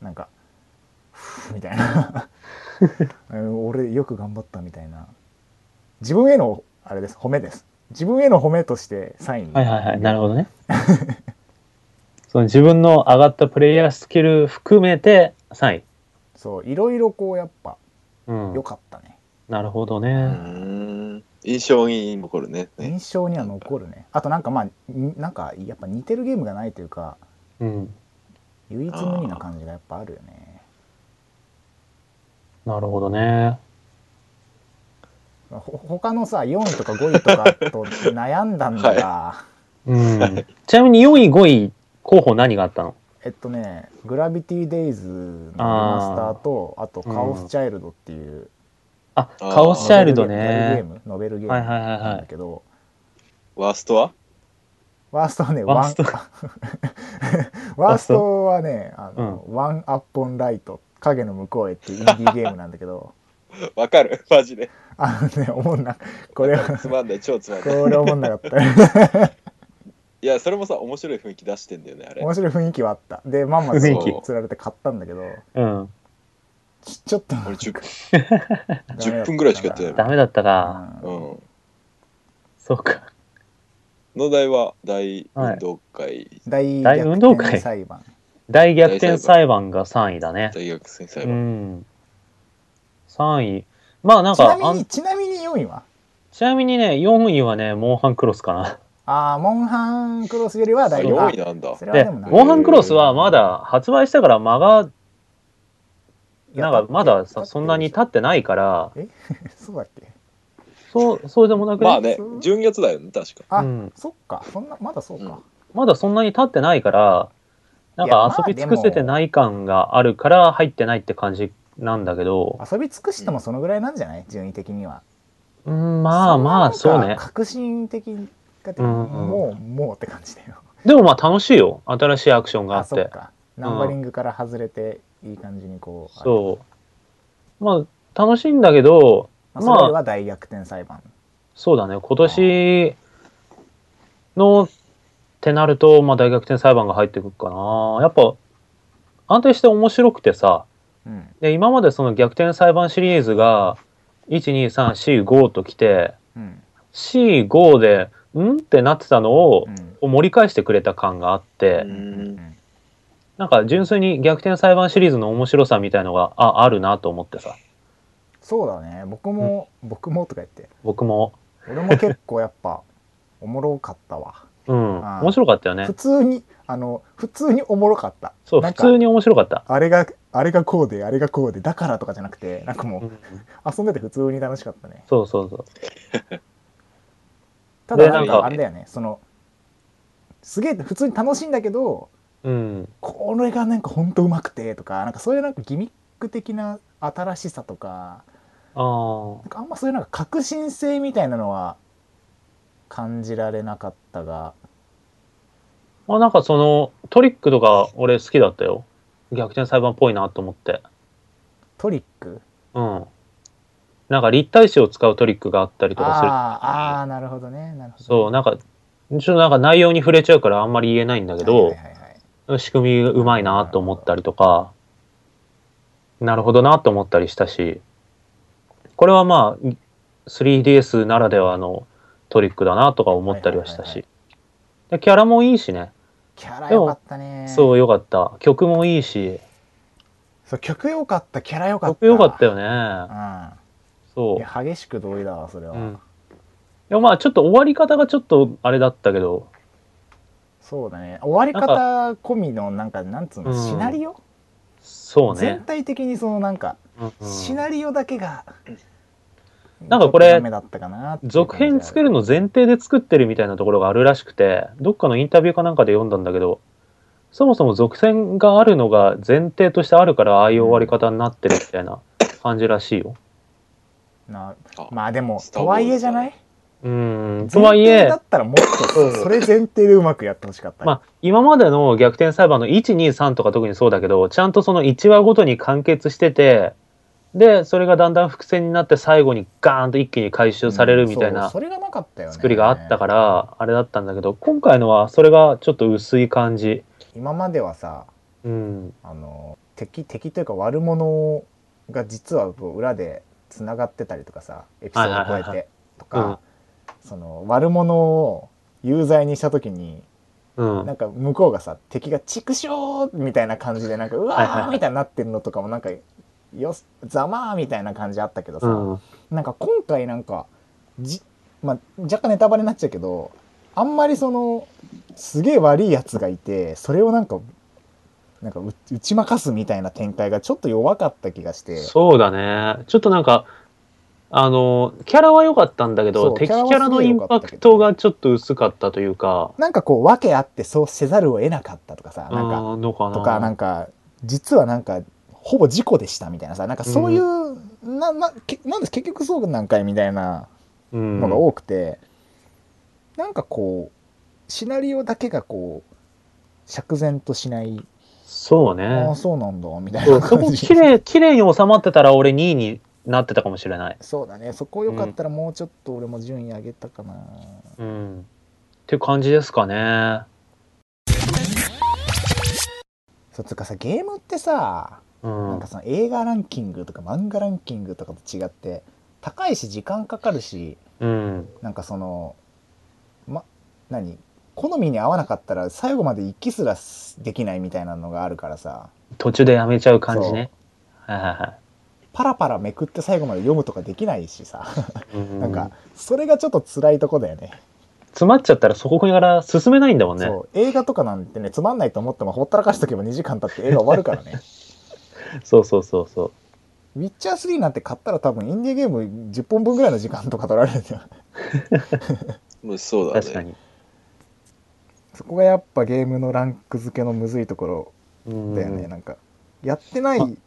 なんかふうみたいなうん 俺よく頑張ったみたいな自分へのあれです褒めです自分への褒めとしてサインはいはいはい。なるほどね。その自分の上がったプレイヤースキル含めて3位。そういろいろこうやっぱうん良。かったね、なるほどうね。ん。印象に残るね。ね印象には残るねあとなんかまあんなんかやっぱ似てるゲームがないというかうん。唯一無二な感じがやっぱあるよねなるほどね。ほ他のさ4位とか5位とかと悩んだんだが、うん。ちなみに4位、5位候補何があったの？えっとね「グラビティ・デイズ」のリマスターとあと「カオス・チャイルド」っていう。あ、あー。カオスチャイルドノベルゲーね。ムノベルゲームはいはいはいはい。なんだけど。ワーストは？ワーストはねワースト。ワン ワーストはねあの、ワンアップオンライト影の向こうへっていうインディーゲームなんだけど。わかる？マジで。あのね思んな。これはつまんない、超つまんこない。れ思んなかったいや、それもさ、面白い雰囲気出してんだよね、あれ。面白い雰囲気はあったでまんま雰囲気つられて買ったんだけどうん。ちちょっと俺10 ダメだ10分ぐらいしかやってないダメだったか。うんうん。そうか。の題は大運動会、大大運動会逆転裁判大逆転裁判が3位だね。大学生裁う判。ん。3位。まあなんちなか、あんみにちなみに4位は？ちなみにね、4位はね、モンハンクロスかな。ああモンハンクロスよりはあ、だいぶ4位なんだ。で、モンハンクロスはまだ発売してから間が、なんかまださ、そんなに経ってないから、そうだっけ？そう、そうでもなくね、まあね、12月だよね、確か。あ、うん。そっか。そんなまだそうか、うん。まだそんなに経ってないから、なんか遊び尽くせてない感があるから入ってないって感じなんだけど、遊び尽くしてもそのぐらいなんじゃない？順位的には。うん、まあまあ、そうね。革新的かって、うんうんもうもうって感じだよでもまあ楽しいよ。新しいアクションがあって。あそっかナンバリングから外れていい感じにこう、そう。まあ、楽しいんだけど、まあ、それは大逆転裁判そうだね。今年のってなると、まあ大逆転裁判が入ってくるかな。やっぱ、安定して面白くてさ、うんで今までその逆転裁判シリーズが、1、2、3、4、5と来て、うん4、5で、ん？ってなってたのをう、ん。盛り返してくれた感があって、ううん。ん。なんか純粋に逆転裁判シリーズの面白さみたいのがああるなと思ってさ。そうだね。僕も、僕もとか言って。僕も。俺も結構やっぱ おもろかったわ。うん。面白かったよね。普通にあの普通におもろかった。そう普通に面白かった、あれがあれがこうであれがこうでだからとかじゃなくてなんかもうん。う遊んでて普通に楽しかったね。そうそうそうただなんかかあれだよねそのすげえ普通に楽しいんだけどうん。これがなんかほんとうまくてとかなんかそういうなんかギミック的な新しさとかああ。なんかあんまそういうなんか革新性みたいなのは感じられなかったがまあなんかそのトリックとか俺好きだったよ。逆転裁判っぽいなと思って。トリック？うん。なんか立体詞を使うトリックがあったりとかする。あーあーなるほどねなるほどそう、なんか、ちょっとなんか内容に触れちゃうからあんまり言えないんだけど、はいはいはいはい仕組みうまいなと思ったりとか、なるほどなと思ったりしたし、これはまあ、3DS ならではのトリックだなとか思ったりはしたはいはいし。でキャラもいいしね。キャラ良かったねそう、よかった。曲もいいし、そう曲良かったキャラ良かった曲よかったよね。うんそいや激しく同意だわそれは、う。うん。でもまあちょっと終わり方がちょっとあれだったけど、そうだね終わり方込みのなんかなんつうの、うんシナリオ、そう全ね。体的にそのなんか、うんうんシナリオだけがなんかこれ続編作るのの前提で作ってるみたいなところがあるらしくて、どっかのインタビューかなんかで読んだんだけど、そもそも続編があるのが前提としてあるから、ああいう終わり方になってるみたいな感じらしいよ。なあまあでもとはいえじゃない？うん。とはいえだ、ったらもっとそれ前提でうまくやってほしかった、まあ、今までの逆転裁判の1、2、3とか特にそうだけど、ちゃんとその1話ごとに完結してて、で、それがだんだん伏線になって最後にガーンと一気に回収されるみたいなうんそうそれがなかったよね作りがあったから、あれだったんだけど、今回のはそれがちょっと薄い感じ。今まではさうん。あの敵敵というか悪者が実は裏でつながってたりとかさエピソードを超えてとか、その悪者を有罪にした時にうん。なんか向こうがさ敵が「畜生!」みたいな感じでなんか「うわー!」みたいになってるのとかもなんか「よしざまー!」みたいな感じあったけどさ、うん。なんか今回なんかじ、まあ、若干ネタバレになっちゃうけどあんまりそのすげえ悪いやつがいてそれをなんかなんかう打ち負かすみたいな展開がちょっと弱かった気がして。そうだね。ちょっとなんか、あの、キャラは良かったんだけど、敵キキャラのインパクトがちょっと薄かったというか、なんかこう訳あってそうせざるを得なかったとかさなんか。とかなんか実はなんかほぼ事故でしたみたいなさなんかそういう、ななけなんで結局そうなんかいみたいなうん。のが多くて、なんかこうシナリオだけがこう釈然としない、そうあねあ。そうなんだみたいそうそこ綺麗、綺麗に収まってたら俺2位になってたかもしれない。そうだねそこよかったらもうちょっと俺も順位上げたかな、うん。っていう感じですかね。そうつうかさゲームってさ、うんなんか。その映画ランキングとか漫画ランキングとかと違って高いし時間かかるしうん。なんかそのま何？好みに合わなかったら最後まで一気すらできないみたいなのがあるからさ途中でやめちゃう感じね。はいはいはい。パラパラめくって最後まで読むとかできないしさうんなんかそれがちょっと辛いとこだよね、詰まっちゃったらそこから進めないんだもんね。そう映画とかなんてねつまんないと思ってもほったらかしとけば2時間経って映画終わるからね そうそうそうそう。ウィッチャー3なんて買ったら多分インディーゲーム10本分ぐらいの時間とか取られるんだよ もうそうだね。確かに。そこがやっぱゲームのランク付けのむずいところうんだよね、なんかやってない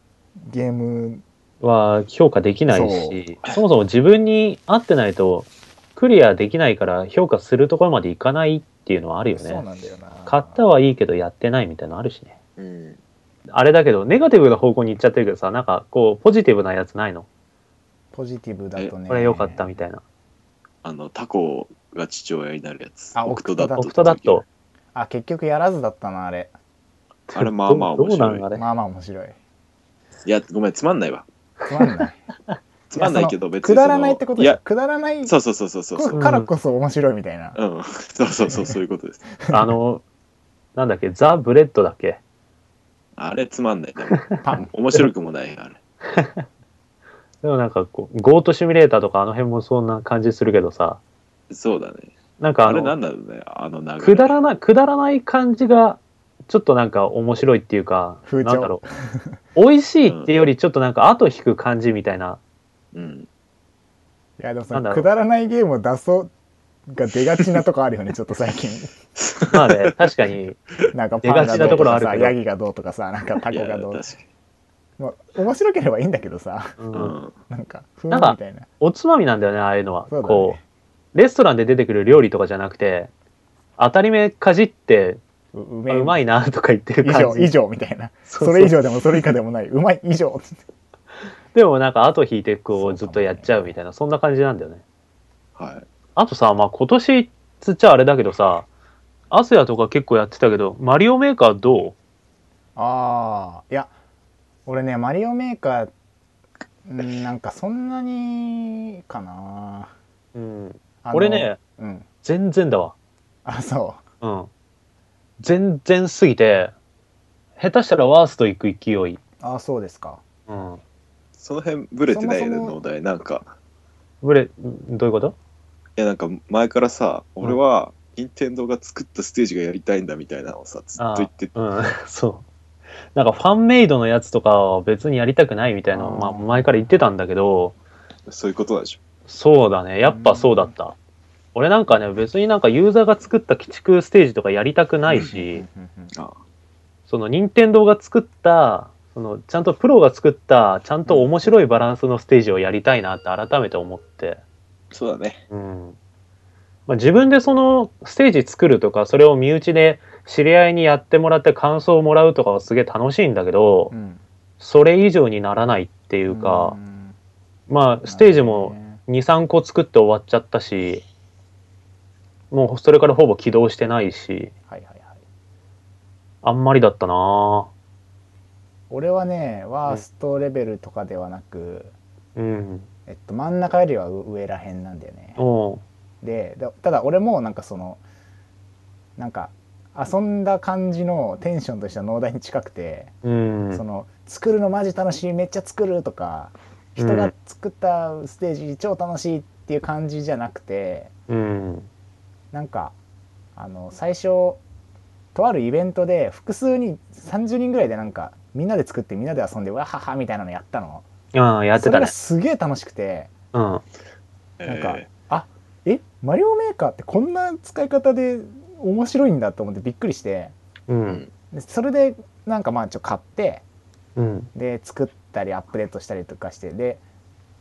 ゲームは評価できないし、そもそも自分に合ってないとクリアできないから評価するところまでいかないっていうのはあるよそうね。なんだよな買ったはいいけどやってないみたいなのあるしね。うん。あれだけど、ネガティブな方向に行っちゃってるけどさ、なんかこう、ポジティブなやつないの？ポジティブだとねこれ良かったみたいな。あの、タコが父親になるやつ。あオクトダット。オクトダット。あ結局やらずだったなあれあれまあまあどう面白いあれ、まあまあ面白いいや、ごめん、つまんないわ。つまんない つまんないけど、や別そのくだらないってこといや、くだらないそうそうそうそうそうそう。からこそ面白いみたいな、うん。そうそうそう、そういうことです。あの、なんだっけ、ザ・ブレッドだっけ？あれつまんない。でもパン面白くもない、あれ。でもなんかこう、ゴートシミュレーターとかあの辺もそんな感じするけどさ、そうだね。なんかああれなの、んだろうね、あの流れ。くだらない、くだらない感じが、ちょっとなんか面白いっていうか、風潮なんだろう。美味しいっていうよりちょっとなんか後引く感じみたいな。うん。いやでもそなんだろうのくだらないゲームを出そうが出がちなとこあるよね、ちょっと最近。まあね、確かに、なんか出がちなところあるさ、ヤギがどうとかさ、なんかタコがどう確かまあ、面白ければいいんだけどさ、うんん。なんか、ふーなんかんみたいな。おつまみなんだよね、ああいうのは。そうだねこう、レストランで出てくる料理とかじゃなくて、当たり前かじって、ううめうまいなとか言ってる以上、感じ。以上みたいな。それ以上でもそれ以下でもない。うまい以上。でもなんか後引いてこそうかもねうずっとやっちゃうみたいな、そんな感じなんだよね。はい。あとさ、まあ今年つっちゃあれだけどさ、アスヤとか結構やってたけど、マリオメーカーどああ、いや、俺ね、マリオメーカー、うんなんかそんなにかな。ううん。俺ね、うん。全然だわ。あ、そうん。全然すぎて、下手したらワースト行く勢い。う。あ、そうですか。うん。その辺ブレてないね、そもそも農大。なんか、ブレ、どういうこと？いやなんか前からさ、俺は、任天堂が作ったステージがやりたいんだみたいなのをさ、ずっと言ってて、うん、そう。なんかファンメイドのやつとかは別にやりたくないみたいなまあ前から言ってたんだけど、そういうことなんでしょ。そうだね。やっぱそうだった。俺なんかね、別になんかユーザーが作った鬼畜ステージとかやりたくないし、あその任天堂が作った、そのちゃんとプロが作った、ちゃんと面白いバランスのステージをやりたいなって改めて思って。そうだね。うん。まあ、自分でそのステージ作るとか、それを身内で知り合いにやってもらって感想をもらうとかはすげえ楽しいんだけど、うん。それ以上にならないっていうか、んまあステージも2、3個作って終わっちゃったし、もうそれからほぼ起動してないし、はいはいはい。あんまりだったな俺はね、ワーストレベルとかではなく、うん。えっと、真ん中よりは上らへんなんだよね。でだただ俺もなんかそのなんか遊んだ感じのテンションとしては農大に近くて、うん。その作るのマジ楽しいめっちゃ作るとか人が作ったステージ超楽しいっていう感じじゃなくてうん。なんかあの最初とあるイベントで複数に30人ぐらいでなんかみんなで作ってみんなで遊んでわははみたいなのやったのああ、やってそれがたね。すげえ楽しくてうん。なんかえあえマリオメーカーってこんな使い方で面白いんだと思ってびっくりしてう。んそれでなんかまあちょっと買ってうん。で作ったりアップデートしたりとかしてで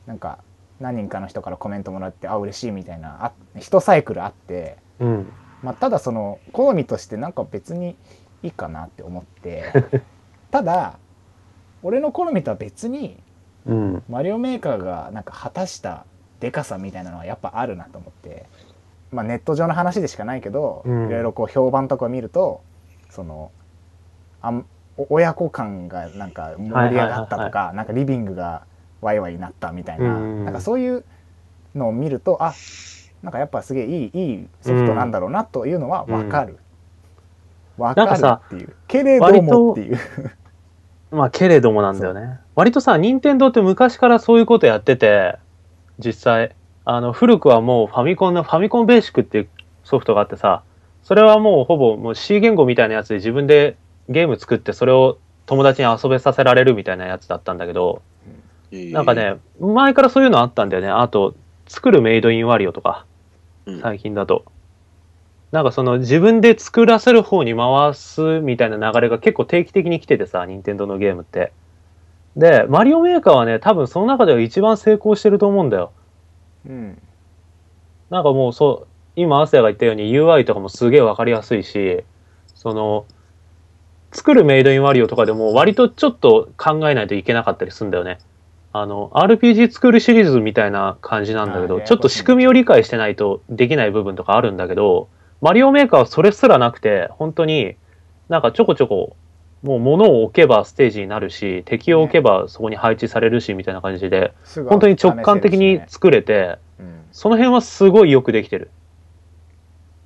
なんか何人かの人からコメントもらってあ嬉しいみたいなあ一サイクルあって、うん。まあ、ただその好みとしてなんか別にいいかなって思って ただ俺の好みとは別にうん。マリオメーカーがなんか果たしたでかさみたいなのはやっぱあるなと思って、まあ、ネット上の話でしかないけど、うんいろいろこう評判とか見るとそのあんお親子感がなんか盛り上がったとか、なんかリビングがワイワイになったみたいな、うんなんかそういうのを見るとあなんかやっぱすげえいいいいソフトなんだろうなというのは分かる。わ、かるっていう。けれどもっていう。まあ、けれどもなんだよね。割とさ、任天堂って昔からそういうことやってて、実際、あの、古くはもうファミコンのファミコンベーシックっていうソフトがあってさ、それはもうほぼもう C 言語みたいなやつで自分でゲーム作ってそれを友達に遊べさせられるみたいなやつだったんだけど、なんかね、前からそういうのあったんだよね。あと、作るメイドインワリオとか、うん最近だと。なんかその自分で作らせる方に回すみたいな流れが結構定期的に来ててさ、任天堂のゲームって。で、マリオメーカーはね、多分その中では一番成功してると思うんだよ。うんなんかもうそう、今、アスヤが言ったように UI とかもすげえわかりやすいし、その、作るメイドインワリオとかでも割とちょっと考えないといけなかったりするんだよね。あの、RPG 作るシリーズみたいな感じなんだけど、ちょっと仕組みを理解してないとできない部分とかあるんだけど、マリオメーカーはそれすらなくて、本当になんかちょこちょこ、もう物を置けばステージになるし、敵を置けばそこに配置されるし、みたいな感じで、本当に直感的に作れて、うんその辺はすごいよくできてる。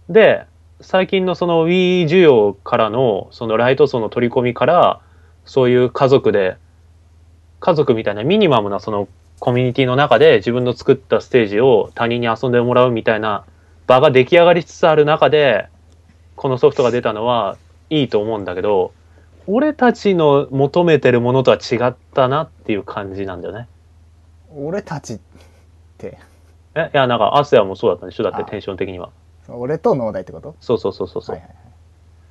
で、最近のその Wii 需要からの、そのライト層の取り込みから、そういう家族で、家族みたいなミニマムなそのコミュニティの中で自分の作ったステージを他人に遊んでもらうみたいな場が出来上がりつつある中で、このソフトが出たのはいいと思うんだけど、俺たちの求めてるものとは違ったなっていう感じなんだよね。俺たちってえ、いや、なんか、アスヤもそうだったんでしょ？だってあテンション的には。俺と農大ってこと？そうそうそうそうそう。はいはいはい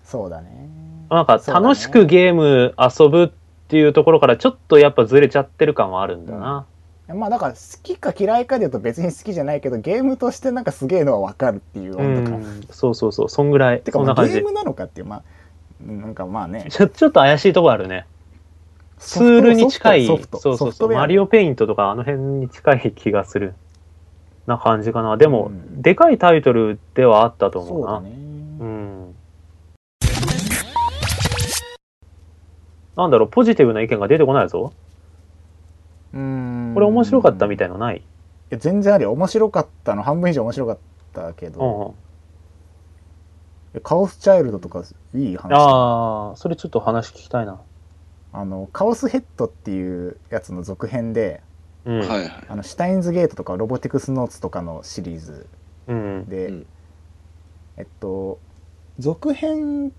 そうだねなんか、楽しくゲーム遊ぶっていうところから、ちょっとやっぱずれちゃってる感はあるんだな。まあだから好きか嫌いかで言うと別に好きじゃないけどゲームとしてなんかすげえのは分かるっていうう温度感、ん、そうそうそう、そんぐらい。てかそんな感じゲーム。なのかっていうまあなんかまあねちょちょっと怪しいところあるね。ツールに近い、ソフトそうそうそう、マリオオペイントとかあの辺に近い気がする。な感じかな。でも、うんでかいタイトルではあったと思うな。そうだねうん。なんだろう、ポジティブな意見が出てこないぞ。うんこれ面白かったみたいのない？いや全然あるよ面白かったの半分以上面白かったけうんど、うん。カオスチャイルドとかいい話ああ、それちょっと話聞きたいな。あのカオスヘッドっていうやつの続編でうん。はいはい。あのシュタインズゲートとかロボティクスノーツとかのシリーズうん。で、うんえっと続編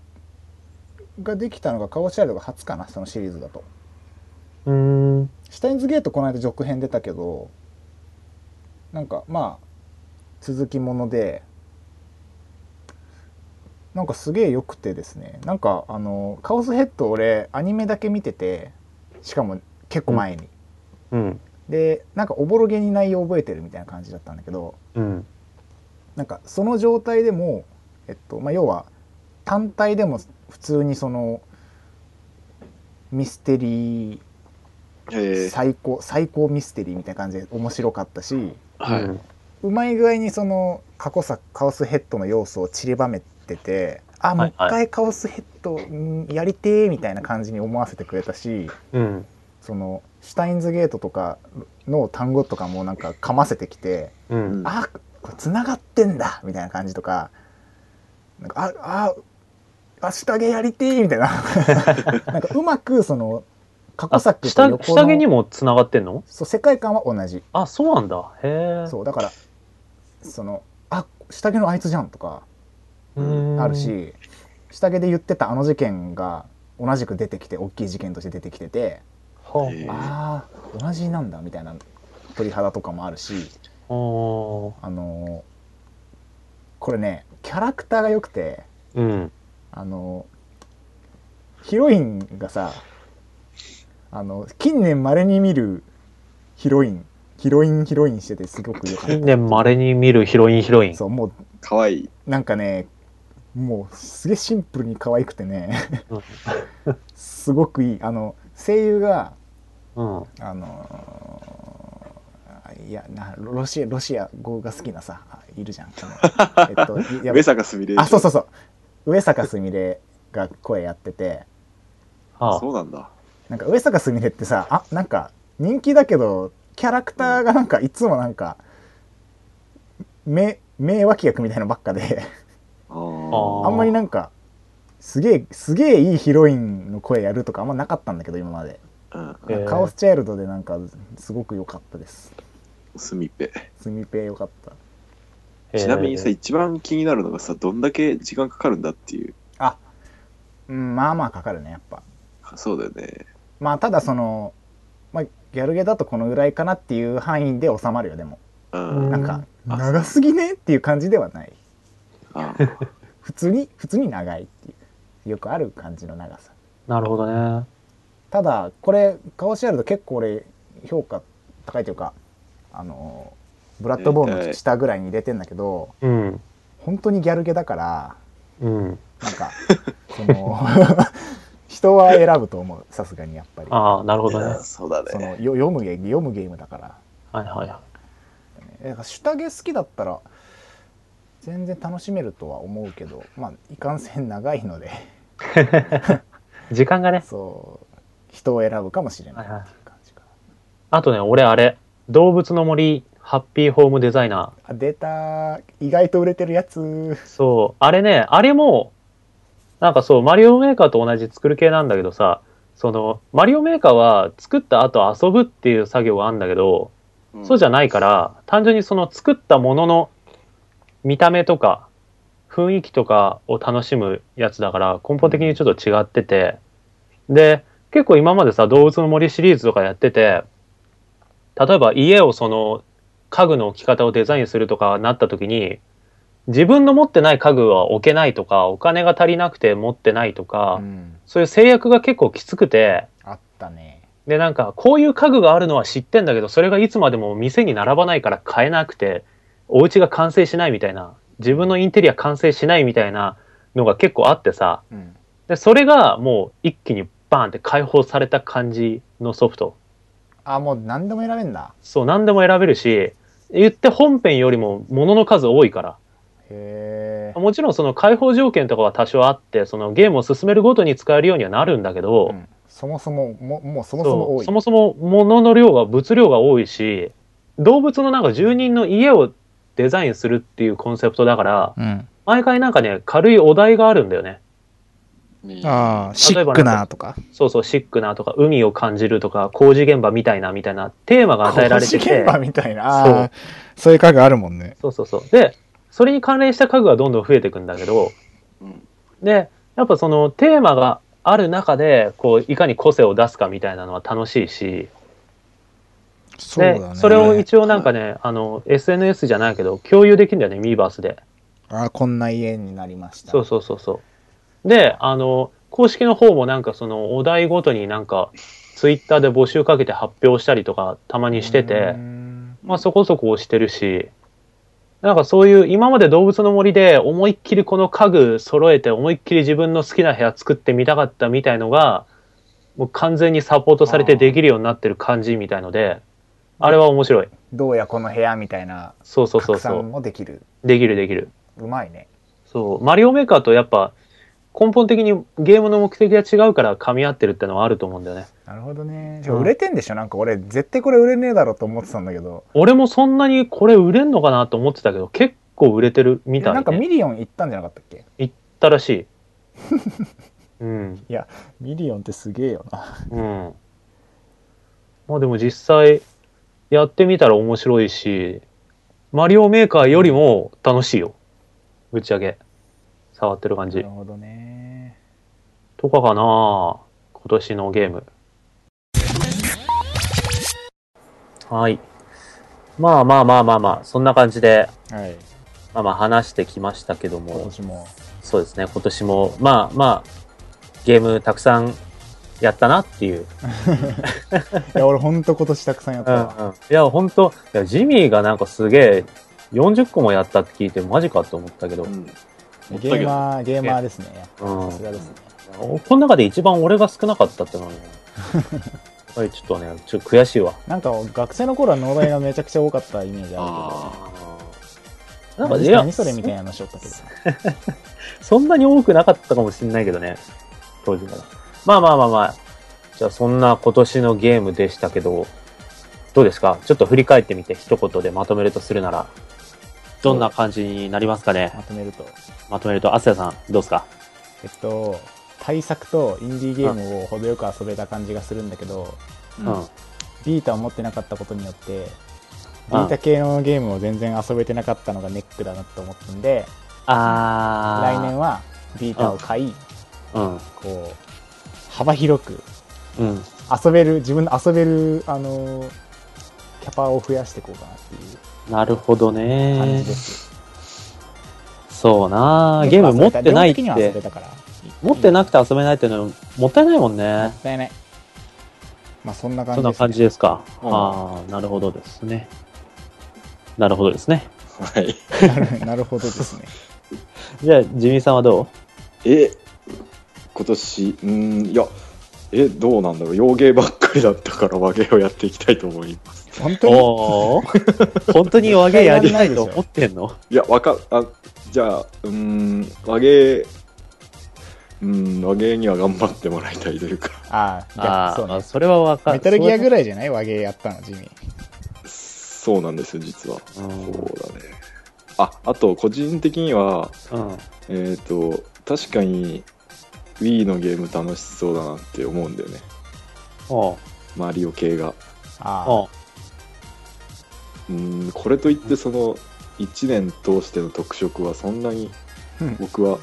ができたのがカオスチャイルドが初かなそのシリーズだとうーん。シュタインズゲートこの間続編出たけどなんかまあ続きものでなんかすげえ良くてですねなんかあのカオスヘッド俺アニメだけ見ててしかも結構前に、うん。でなんかおぼろげに内容覚えてるみたいな感じだったんだけどうん。なんかその状態でもえっとまあ要は単体でも普通にそのミステリーえー、最高最高ミステリーみたいな感じで面白かったしはい。うまい具合にその過去作カオスヘッドの要素を散りばめててあもう一はいは回カオスヘッドんやりてーみたいな感じに思わせてくれたしうん。そのシュタインズゲートとかの単語とかもなんか噛ませてきてうん。あこれ繋がってんだみたいな感じとかなんかあああ下着やりてーみたいな なんかうまくその過去あ、作と下、横下着にのも繋がってんの？そう世界観は同じあ、そうなんだ。へえ。そうだからそのあ下着のあいつじゃんとかうーんある。し下着で言ってたあの事件が同じく出てきて大きい事件として出てきててはえーああ同じなんだみたいな鳥肌とかもあるしあ。おあのーこれねキャラクターが良くてーうん。あのヒロインがさあの近年まれに見るヒロインヒロインヒロインしててすごく良かっ近年稀に見るヒロインヒロイン。たそうもうかわいい。なんかねもうすげえシンプルに可愛くてねうん すごくいいあの声優がうん。あのーいやなロシアロシア語が好きなさあいるじゃん。えっと上坂すみれ。あそうそうそう。上坂すみれが声やってて。はあ。そうなんだ。なんか上坂すみれってさあなんか人気だけどキャラクターがなんかいつもなんか名名脇役みたいなのばっかで。あんまりなんかすげえすげえいいヒロインの声やるとかあんまなかったんだけど今まで、うん。えーカオスチャイルドでなんかすごく良かったですすみっぺ。スミペ良かったちなみにさ、一番気になるのがさ、どんだけ時間かかるんだっていう。あうんまあまあかかるねやっぱそうだよね。まあただその、まあ、ギャルゲーだとこのぐらいかなっていう範囲で収まるよでもうん。なんかあ長すぎねっていう感じではないあ普通に普通に長いっていうよくある感じの長さなるほどね。ただこれカオシアルド結構俺評価高いというかあのブラッドボーンの下ぐらいに入れてんだけどうん。本当にギャルゲだからうん。なんかその 人は選ぶと思うさすがにやっぱりああ、なるほどね。そうだその読むゲーム読むゲームだからはいはいはい。から下着好きだったら全然楽しめるとは思うけどまあいかんせん長いので 時間がね。そう人を選ぶかもしれないはいはいっていう感じかあとね、俺あれ、動物の森ハッピーホームデザイナなあ出た意外と売れてるやつー。そう。あれね、あれも、なんかそう、マリオメーカーと同じ作る系なんだけどさ、その、マリオメーカーは作った後遊ぶっていう作業があるんだけど、そうじゃん。ないから、単純にその作ったものの見た目とか雰囲気とかを楽しむやつだから根本的にちょっと違ってて、で、結構今までさ、動物の森シリーズとかやってて、例えば家をその家具の置き方をデザインするとかなった時に、自分の持ってない家具は置けないとか、お金が足りなくて持ってないとか、うん。そういう制約が結構きつくて、あったね。で、なんか、こういう家具があるのは知ってんだけど、それがいつまでも店に並ばないから買えなくて、お家が完成しないみたいな、自分のインテリア完成しないみたいなのが結構あってさ、うん。で、それがもう一気にバーンって解放された感じのソフト。あもう何でも選べんだ。そう、何でも選べるし、言って本編よりも物の数多いから。へえ。もちろんその開放条件とかは多少あって、そのゲームを進めるごとに使えるようにはなるんだけど、うん。そもそもももうそもそも多い。そもそも物の量が物量が多いし動物のなんか住人の家をデザインするっていうコンセプトだからうん。毎回なんかね軽いお題があるんだよねああシックなとか。そうそうシックなとか海を感じるとか工事現場みたいなみたいなテーマが与えられてて。工事現場みたいな。ああそう。いう家具あるもんね。そうそうそう。でそれに関連した家具がどんどん増えていくんだけどうん。でやっぱそのテーマがある中でこういかに個性を出すかみたいなのは楽しいし。でそうだね。それを一応なんかね、あの SNS じゃないけど共有できるんだよねミーバースで。ああこんな家になりました。そうそうそうそうであの公式の方もなんかそのお題ごとになんかツイッターで募集かけて発表したりとかたまにしてうてん。まあそこそこ押してるしなんかそういう今まで動物の森で思いっきりこの家具揃えて思いっきり自分の好きな部屋作ってみたかったみたいのがもう完全にサポートされてできるようになってる感じみたいのであれは面白い。どうやこの部屋みたいなそうそうそうそう。もできる。できるできる。うまいね。そう。マリオメーカーとやっぱ根本的にゲームの目的が違うから噛み合ってるってのはあると思うんだよね。なるほどね。うん。売れてんでしょ？なんか俺絶対これ売れねえだろうと思ってたんだけど。俺もそんなにこれ売れんのかなと思ってたけど結構売れてるみたいなんかねミリオン行ったんじゃなかったっけ？行ったらしい。うん。ミリオンってすげえよな。うん。まあでも実際やってみたら面白いしマリオメーカーよりも楽しいよ。ぶっちゃけ触ってる感じ。なるほどねとかかな。今年のゲーム。はい。まあまあまあまあまあそんな感じではい。まあまあ話してきましたけど今も年も。そうですね今年もまあまあゲームたくさんやったなっていう、いや俺ほんと今年たくさんやったうんわ、うん、いや本当いやジミーがなんかすげえ40個もやったって聞いてマジかと思ったけど、うん。ゲーマーゲーマーですね。うん。さすがですねこの中で一番俺が少なかったってのはね やっぱりちょっとねちょっと悔しいわ。なんか学生の頃は農大がめちゃくちゃ多かったイメージああるけどなんか何それみたいなのしよったけど。そんなに多くなかったかもしれないけどね。当時から。まあまあまあまあ。じゃあそんな今年のゲームでしたけど、どうですか？ちょっと振り返ってみて一言でまとめるとするなら、どんな感じになりますかね？まとめると。まとめると、アスヤさん、どうですか？えっと対策とインディーゲームを程よく遊べた感じがするんだけどあ。うん。ビータを持ってなかったことによってビうんータ系のゲームを全然遊べてなかったのがネックだなと思ったんであー。来年はビータを買いうん。こう幅広くうん。遊べる自分の遊べるあのキャパを増やしていこうかなっていうなるほど感じねで。す、そうなゲーム持ってないっ量的には遊べて、たから持ってなくて遊べないっていうのもったいないもんもね。ったいないまあそんな感そんなじです、ね、感じですか。うんああ、なるほどですね。なるほどですね。はい。なるほどですねじゃあ、ジミーさんはどえ、今年、うーん、いや、え、どうなんだろう。洋芸ばっかりだったから和芸をやっていきたいと思います。本当うに 本当に和芸やりたいと思ってんの？いや、わか、あ、じゃあ、うーん、和芸、うーん、和芸には頑張ってもらいたいというか、ああああ、そうねそれはわかる。メタルギアぐらい。じゃない和芸やったの地味そうなんですよ、実は。うんそうだね。あ、あと、個人的には、うん。えっ、と、確かに、Wii のゲーム楽しそうだなって思うんだよね。マリオ系が。あおうん、これといってその、1年通しての特色はそんなにうん僕は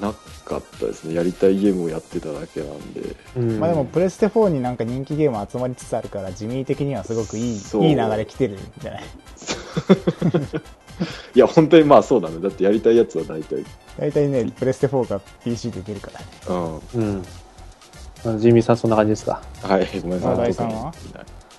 なかったですね。やりたいゲームをやってただけなんで。うんまあでもプレステ4になんか人気ゲーム集まりつつあるから地味的にはすごくいいいい流れ来てるんじゃない？いや、本当にまあそうだね。だってやりたいやつは大体。大体ねプレステ4が PC で出るからねうん。うん。ジミーさんそんな感じですか？はい、ごめんなさい。は？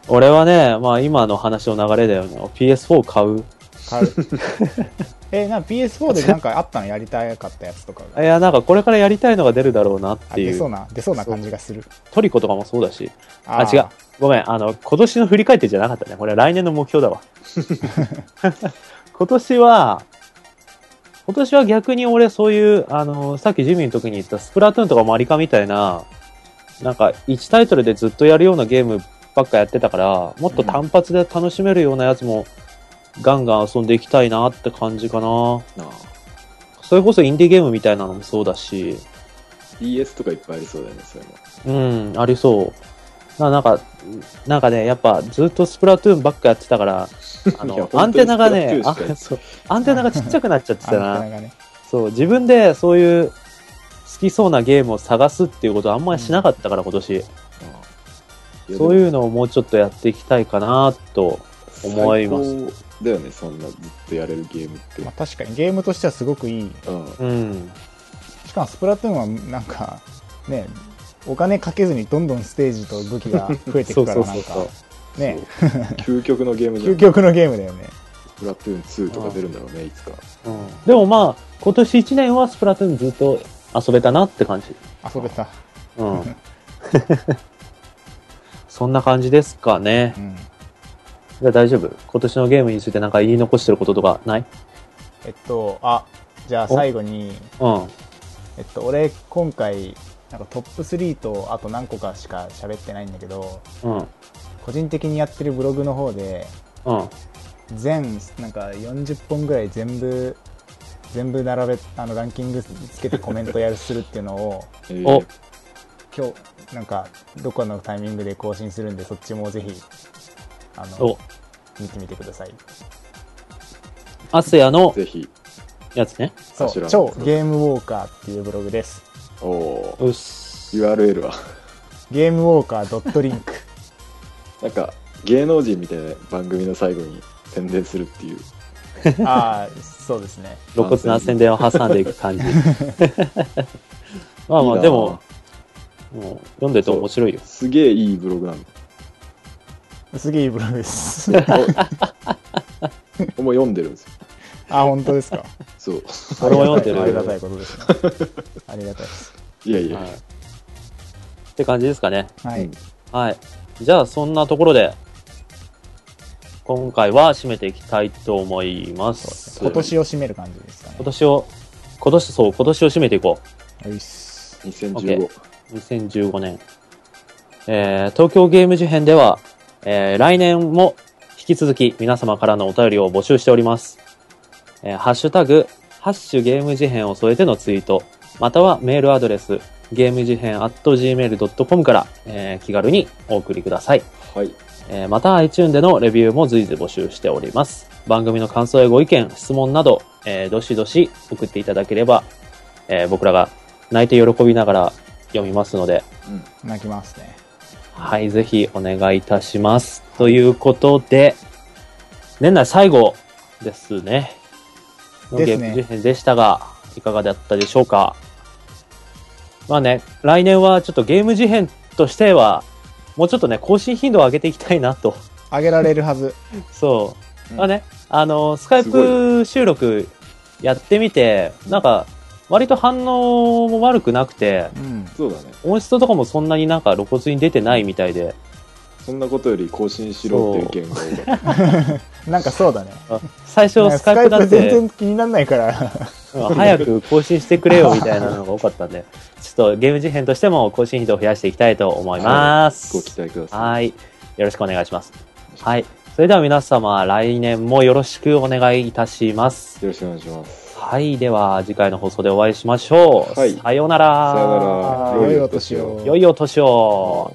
俺はね、まあ今の話の流れだよね。PS4 買う。買う えな PS4 でなんかあったのやりたかったやつとかが いや、なんかこれからやりたいのが出るだろうなっあてい。出そううな出そうな感じがするトリコとかもそうだし。あ、ー違う。ごめん。あの、今年の振り返ってじゃなかったね。これ来年の目標だわ。今年は、今年は逆に俺そういう、あの、さっきジミーの時に言ったスプラトゥーンとかマリカみたいな、なんか1タイトルでずっとやるようなゲームばっかやってたから、もっと単発で楽しめるようなやつもガンガン遊んでいきたいなって感じかな。それこそインディーゲームみたいなのもそうだし、DS とかいっぱいありそうだよね、そういうの。うん、ありそう。ななんか、なんかね、やっぱずっとスプラトゥーンばっかやってたから、あの、アンテナがね、あそうアンテナがちっちゃくなっちゃってたな。ねそう、自分でそういう好きそうなゲームを探すっていうことはあんまりしなかったから、今年。そういうのをもうちょっとやっていきたいかなと思います。だよね、そんなずっとやれるゲームって。まあ、確かにゲームとしてはすごくいいうん。うん。しかもスプラトゥーンはなんかねお金かけずにどんどんステージと武器が 増えていくからなんかそうねそう究極のゲームじゃん。究極のゲームだよねスプラトゥーン2とか出るんだろうね、いつか。うん。でもまあ、今年1年はスプラトゥーンずっと遊べたなって感じ。遊べたうん。そんな感じですかねう。んじゃあ大丈夫今年のゲームについてなんか言い残してることとかない？えっとあじゃあ最後にうん。えっと俺今回なんかトップ3とあと何個かしか喋ってないんだけどうん。個人的にやってるブログの方でうん。全なんか40本ぐらい全部全部並べあのランキングつけてコメントやるするっていうのをえーお？今日なんかどこかのタイミングで更新するんでそっちもぜひあのお、見てみてくださいアスヤのぜひ。やつね。そう超ゲームウォーカーっていうブログですおおうっす。URL は。ゲームウォーカー .link なんか、芸能人みたいな番組の最後に宣伝するっていう。ああそうですね露骨な宣伝を挟んでいく感じ。まあまあ、いいなでも、もう読んでて面白いよ。すげえいいブログなんだ。すげえいいブログですお もう読んでるんですよ。あ本当ですかそう。俺も読んでるありがたいことですねありがたいですいやいや。はい。って感じですかね。はい、うんはい。じゃあ、そんなところで、今回は締めていきたいと思います。今年を締める感じですかね今年を、今年、そう、今年を締めていこよいっす2015。う。2015年。えー、東京ゲーム事変では、えー、来年も引き続き皆様からのお便りを募集しております。えー、ハッシュタグ、ハッシュゲーム事変を添えてのツイート、またはメールアドレス、ゲーム事変 at gmail.com から、えー気軽にお送りください。はい。えーまた iTune でのレビューも随時募集しております。番組の感想やご意見、質問など、えーどしどし送っていただければ、えー僕らが泣いて喜びながら読みますので、泣きますねはい、ぜひお願いいたします。ということで、年内最後ですね。のですねゲーム事変でしたが、いかがだったでしょうか。まあね、来年はちょっとゲーム事変としては、もうちょっとね、更新頻度を上げていきたいなと。あげられるはず そう。うんまあね、あの、スカイプ収録やってみて、なんか、割と反応も悪くなくて、うんそうだね。音質とかもそんなになんか露骨に出てないみたいで、そんなことより更新しろっていう意見が多かった。なんかそうだねあ最初スカイプだって、プ全然気にならないからうん早く更新してくれよみたいなのが多かったんで、ちょっとゲーム事変としても更新頻度を増やしていきたいと思います。ご期待ください。はい。よろしくお願いします。はい。それでは皆様、来年もよろしくお願いいたします。よろしくお願いします。はい。では、次回の放送でお会いしましょう。はいさようなら。さようなら良いお年を良いお年を。